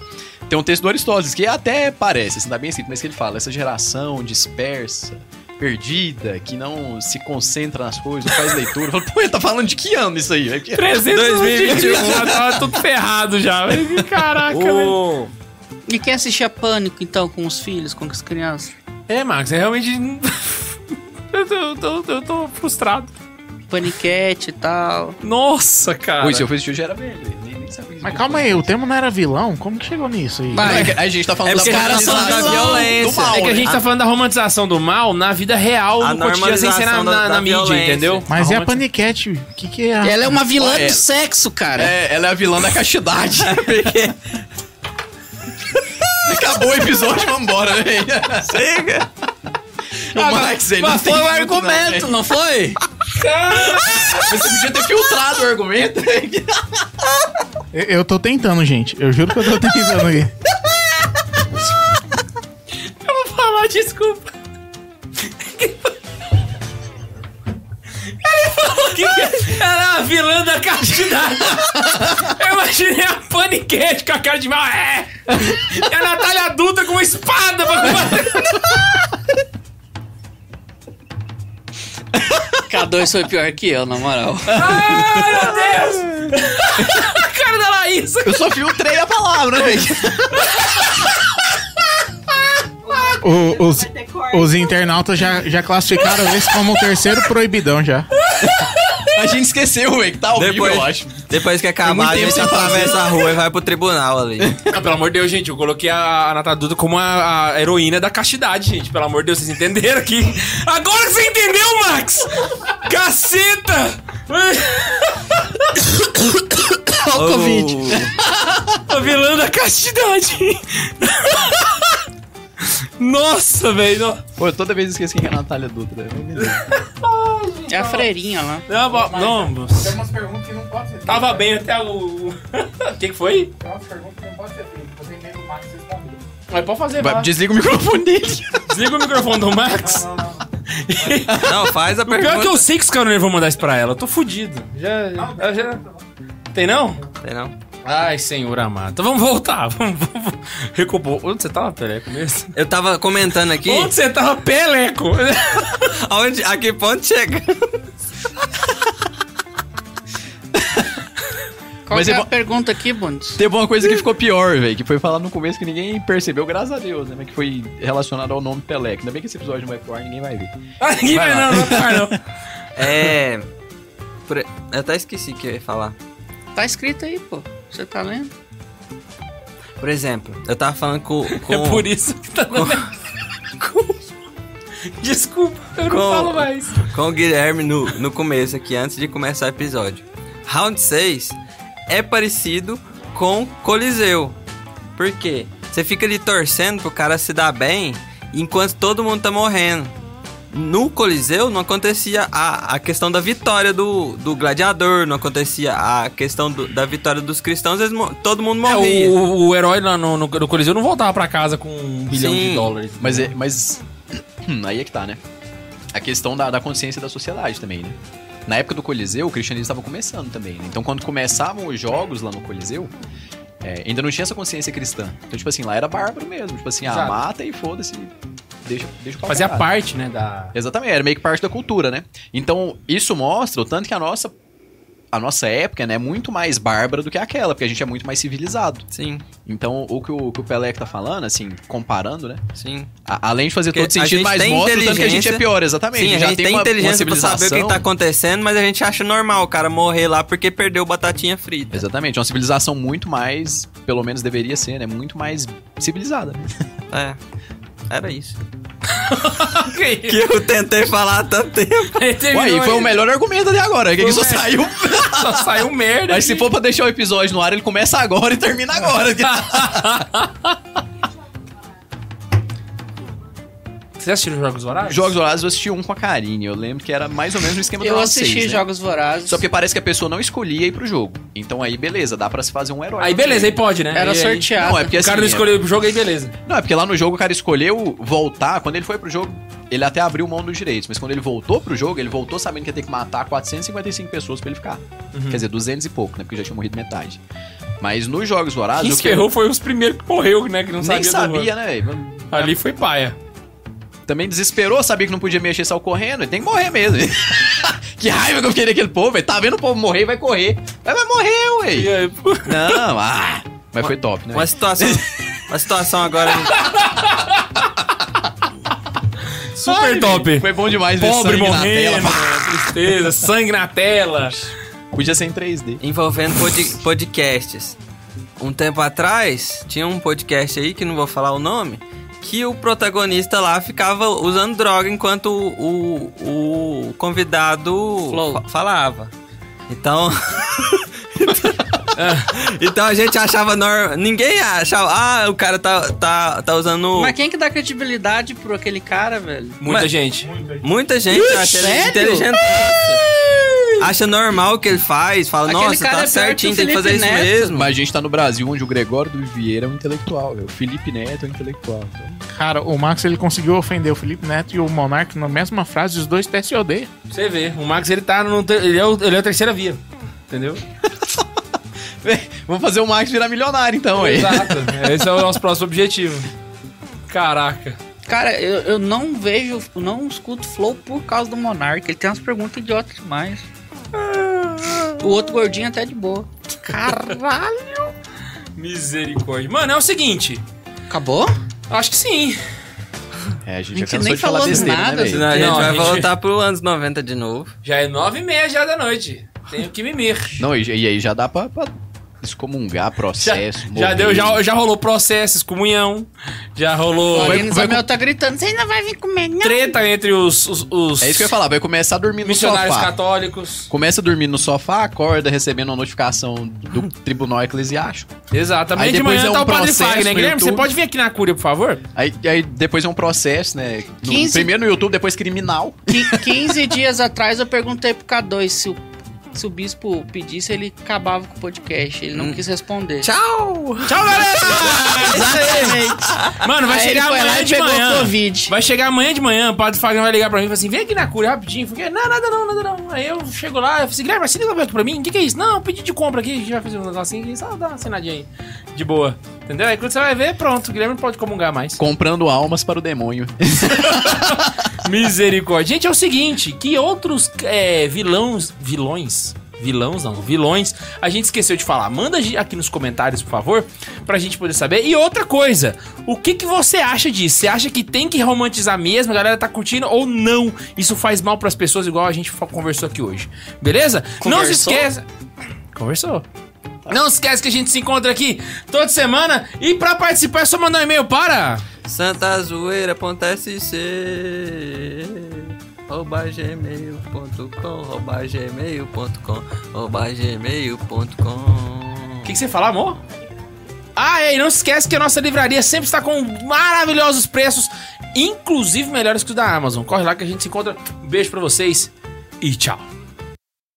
C: Tem um texto do Aristóteles que até parece, assim, tá bem escrito, mas que ele fala, essa geração dispersa, perdida, que não se concentra nas coisas, não faz leitura. Eu falo, Pô, ele tá falando de que ano isso aí? velho? Que-
B: 300
E: 2021.
B: já tava tudo ferrado já. Caraca, velho.
D: E quem assistia Pânico, então, com os filhos, com as crianças?
B: É, Max, é realmente. Eu, tô, eu tô- eu tô frustrado.
D: Paniquete e tal.
B: Nossa, cara.
C: Se eu eu já era velho.
H: Mas calma aí, o tema não era vilão? Como que chegou nisso aí?
D: Vai.
C: É a gente tá falando
E: É
C: da banalização
E: da violência.
C: do mal,
B: É que a
C: né?
B: gente tá falando da romantização do mal na vida real,
E: A
B: no cotidiano, sem ser na, na,
E: da-
B: na
E: da
B: mídia,
E: violência.
B: entendeu?
H: Mas é a paniquete, o que que é?
D: Ela é uma vilã
C: É.
D: do sexo, cara.
C: É, ela é a vilã da castidade.
E: Porque
C: Acabou o episódio, vambora, né? velho?
E: chega.
C: O Max, ele não
D: Mas
C: tem
D: foi o
C: não,
D: argumento, não foi?
C: Você podia ter filtrado o argumento.
H: Eu, eu tô tentando, gente. Eu juro que eu tô tentando aqui.
B: Eu vou falar, desculpa. Ele falou que era a vilã da castidade. Eu imaginei a paniquete com a cara de mal. É! E a Natália adulta com uma espada pra combater.
D: K2 foi pior que eu, na moral.
B: Ai, meu Deus! A cara da Laís.
C: Eu só filtrei a palavra, velho.
H: O- os, os internautas já, já classificaram esse como o terceiro proibidão já.
C: A gente esqueceu, velho, que tá ao
E: Depois-
C: vivo, eu acho.
E: Depois que acabar, a gente atravessa a rua e vai pro tribunal ali.
B: Ah, pelo amor de Deus, gente, eu coloquei a, a Nata Duda como a, a heroína da castidade, gente. Pelo amor de Deus, vocês entenderam aqui. Agora que você entendeu, Max! Caceta!
C: Olha o Covid.
B: A vilã da castidade! Nossa, velho.
C: Pô, eu toda vez esqueço quem é a Natália Dutra. né?
D: É a freirinha lá.
B: Não, não, não, moço.
J: Tem umas perguntas que não podem ser feitas.
B: Tava bem até o. O que, que foi?
J: Tem umas perguntas que não podem ser feitas. Eu tentei do Max responder.
B: Mas pode fazer,
C: Vai, desliga o microfone dele.
B: Desliga o microfone do Max.
J: Não, não, não.
E: Não, faz a
B: O pior é que
E: pergunta.
B: eu sei que os caras não vão mandar isso pra ela. Eu tô fudido. Já. já, já... Tem não?
E: Sei não.
B: Ai, senhor amado. Então vamos voltar. Vamos, vamos. Onde você tava, Peleco mesmo?
E: Eu tava comentando aqui.
B: Onde você tava, Peleco?
E: Aonde, a que ponto chega?
D: Qual
C: Mas
D: é
C: é
D: a
C: bom-
D: pergunta aqui, Bundes?
C: Teve uma coisa que ficou pior, velho, que foi falar no começo que ninguém percebeu, graças a Deus, né? Mas que foi relacionado ao nome Pelé. que Ainda bem que esse episódio não vai pro ar, ninguém vai ver.
B: Ah, ninguém
C: Vai
B: vai não, não vai não.
E: É. por- Eu até esqueci o que eu ia falar.
D: Tá escrito aí, pô. Você tá lendo?
E: Por exemplo, eu tava falando com. com
B: É por isso que tá dando. Com- Desculpa, eu não
E: Com-
B: falo mais.
E: com o Guilherme no, no começo aqui, antes de começar o episódio. Round 6 é parecido com Coliseu. Por quê? Você fica ali torcendo pro cara se dar bem enquanto todo mundo tá morrendo. No Coliseu não acontecia a, a questão da vitória do, do gladiador, não acontecia a questão do- da vitória dos cristãos, eles todo mundo
B: É,
E: morria.
B: o, o herói lá no, no, no Coliseu não voltava pra casa com um bilhão
E: Sim.
B: de dólares.
C: Mas, é, mas aí é que tá, né? A questão da, da consciência da sociedade também, né? Na época do Coliseu, o cristianismo estava começando também, né? Então, quando começavam os jogos lá no Coliseu, é, ainda não tinha essa consciência cristã. Então, tipo assim, lá era bárbaro mesmo. Tipo assim, ah, mata e foda-se. Deixa, deixa
B: Fazia parte, né, da...
C: Exatamente, era meio que parte da cultura, né? Então, isso mostra o tanto que a nossa a nossa época, né, é muito mais bárbara do que aquela, porque a gente é muito mais civilizado.
E: Sim,
C: Então, o que o, que o Pelé tá falando, assim, comparando, né?
E: sim.
C: a- além de fazer
E: Porque
C: todo sentido,
E: gente
C: mas
E: tem
C: mostra o tanto que a gente é pior, exatamente.
E: Sim, a
C: já
E: gente tem,
C: uma- uma
E: inteligência pra saber o que tá acontecendo, mas a gente acha normal o cara morrer lá porque perdeu batatinha frita.
C: Exatamente, uma civilização muito mais, pelo menos deveria ser, né? Muito mais civilizada. né?
E: É. Era isso. que eu tentei falar há tanto tempo.
C: Ué, e foi o melhor argumento até agora, que, que só saiu.
B: Só saiu merda.
C: Mas se for pra deixar o episódio no ar, ele começa agora e termina agora.
B: Você assistiu os Jogos Vorazes?
C: Jogos Vorazes eu assisti um com a Karine. Eu lembro que era mais ou menos o esquema do
D: Eu assisti
C: seis, né?
D: Jogos Vorazes.
C: Só porque parece que a pessoa não escolhia ir pro jogo. Então aí, beleza, dá pra se fazer um herói.
B: Aí beleza, aí pode, né?
D: Era
B: Aí-
D: sorteado.
C: Não, é porque
B: O cara
C: assim,
B: não
C: é-
B: escolheu o jogo, aí beleza.
C: Não, é porque lá no jogo o cara escolheu voltar. Quando ele foi pro jogo, ele até abriu mão dos direitos. Mas quando ele voltou pro jogo, ele voltou sabendo que ia ter que matar 455 pessoas pra ele ficar.
B: Uhum.
C: Quer dizer, 200 e pouco, né? Porque já tinha morrido metade. Mas nos Jogos Vorazes...
B: Quem
C: o
B: se
C: que-
B: foi os primeiros que morreu, né? Que não
C: Nem
B: sabia.
C: sabia, né, velho?
B: Ali foi paia.
C: Também desesperou, sabia que não podia mexer, saiu correndo. Ele tem que morrer mesmo. que raiva que eu fiquei daquele povo, velho. Tá vendo o povo morrer e vai correr. Vai, vai morrer, ué.
B: E aí, pô,
C: Não, ah... Mas foi top, né?
E: Uma situação. Uma situação agora.
B: super top.
C: Foi bom demais ver
B: Pobre
C: sangue na
B: morrendo,
C: tela.
B: tristeza, sangue na tela.
C: Podia ser em 3D.
E: envolvendo pod- podcasts. Um tempo atrás, tinha um podcast aí, que não vou falar o nome, que o protagonista lá ficava usando droga enquanto o, o, o convidado
D: Flow.
E: falava. Então. então a gente achava normal. Ninguém achava. Ah, o cara tá, tá, tá usando.
D: Mas quem que dá credibilidade pro aquele cara, velho?
B: Muita
E: Mas-
B: gente.
E: Muita gente acha ele
D: sério?
E: inteligente. Acha normal o que ele faz. Fala,
D: Aquele
E: nossa, tá
D: é
E: certinho, tem que fazer
D: Felipe
E: isso
D: Neto.
E: mesmo.
C: Mas a gente tá no Brasil, onde o Gregório do Vieira é um intelectual, velho. o Felipe Neto é um intelectual. Então,
H: Cara, o Max ele conseguiu ofender o Felipe Neto e o Monark na mesma frase, os dois TSOD.
B: Você vê, o Max ele tá no. Ele é, o, ele é a terceira via. Entendeu?
C: Vamos fazer o Max virar milionário, então, aí.
B: Exato. Esse é o nosso próximo objetivo. Caraca.
D: Cara, eu, eu não vejo, não escuto Flow por causa do Monark. Ele tem umas perguntas idiotas demais. O outro gordinho até de boa. Caralho!
B: Misericórdia. Mano, é o seguinte.
D: Acabou?
B: Acho que sim.
C: É, a gente,
D: A gente
C: já
D: nem
C: de falar
D: falou
C: besteira,
D: nada,
C: né, velho?
E: Senão a gente
B: Não, a
E: vai
B: gente-
E: voltar pro anos 90 de novo.
B: Já é nove e meia já da noite. Tenho que mimir.
C: Não, e, e aí já dá pra, pra excomungar processo.
B: Já
C: morrer.
B: deu, já, já rolou processo, excomunhão. Já rolou
D: O Zamel tá gritando, você ainda vai vir comer, não.
B: treta entre os, os, os
C: É isso que eu ia falar, vai começar a dormir no
B: missionários
C: sofá.
B: católicos.
C: Começa a dormir no sofá, acorda recebendo uma notificação do Tribunal Eclesiástico.
B: Exatamente.
C: Aí
B: de
C: depois
B: manhã
C: é
B: tá
C: um
B: o Padre
C: processo
B: Fagner.
C: no
B: Guilherme, você
C: YouTube.
B: pode vir aqui na Cúria, por favor?
C: Aí, aí depois é um processo, né? No-
D: 15
C: primeiro no YouTube, depois criminal.
D: Qui- 15 dias atrás eu perguntei pro K2 se o, se o bispo pedisse, ele acabava com o podcast. Ele não
E: Hum.
D: quis responder.
E: Tchau!
B: Tchau, galera!
D: Exatamente.
B: Mano, vai
D: Aí
B: chegar amanhã
D: e
B: de manhã.
D: Covid.
B: Vai chegar amanhã de manhã, o Padre Fagner vai ligar pra mim e falar assim: vem aqui na Cúria rapidinho. Falei, não, nada não, nada não. Aí eu chego lá, eu falei assim: Guilherme, mas você liga pra mim? O que, que é isso? Não, pedi de compra aqui, a gente vai fazer um negocinho aqui, só dá uma assinadinha aí. De boa. Entendeu? Aí quando você vai ver, pronto, o Guilherme não pode comungar mais.
C: Comprando almas para o demônio.
B: Misericórdia. Gente, é o seguinte, que outros é, vilões, vilões, vilões não, vilões, a gente esqueceu de falar. Manda aqui nos comentários, por favor, pra gente poder saber. E outra coisa, o que, que você acha disso? Você acha que tem que romantizar mesmo, a galera tá curtindo ou não? Isso faz mal pras pessoas, igual a gente conversou aqui hoje. Beleza? Não se
D: Conversou?
B: esqueça... Conversou. Não se esquece que a gente se encontra aqui toda semana. E pra participar é só mandar um e-mail para...
E: santazoeira.sc gmail.com
B: O que, que você fala, amor? Ah, é, e não se esquece que a nossa livraria sempre está com maravilhosos preços, inclusive melhores que os da Amazon. Corre lá que a gente se encontra. Um beijo pra vocês e tchau.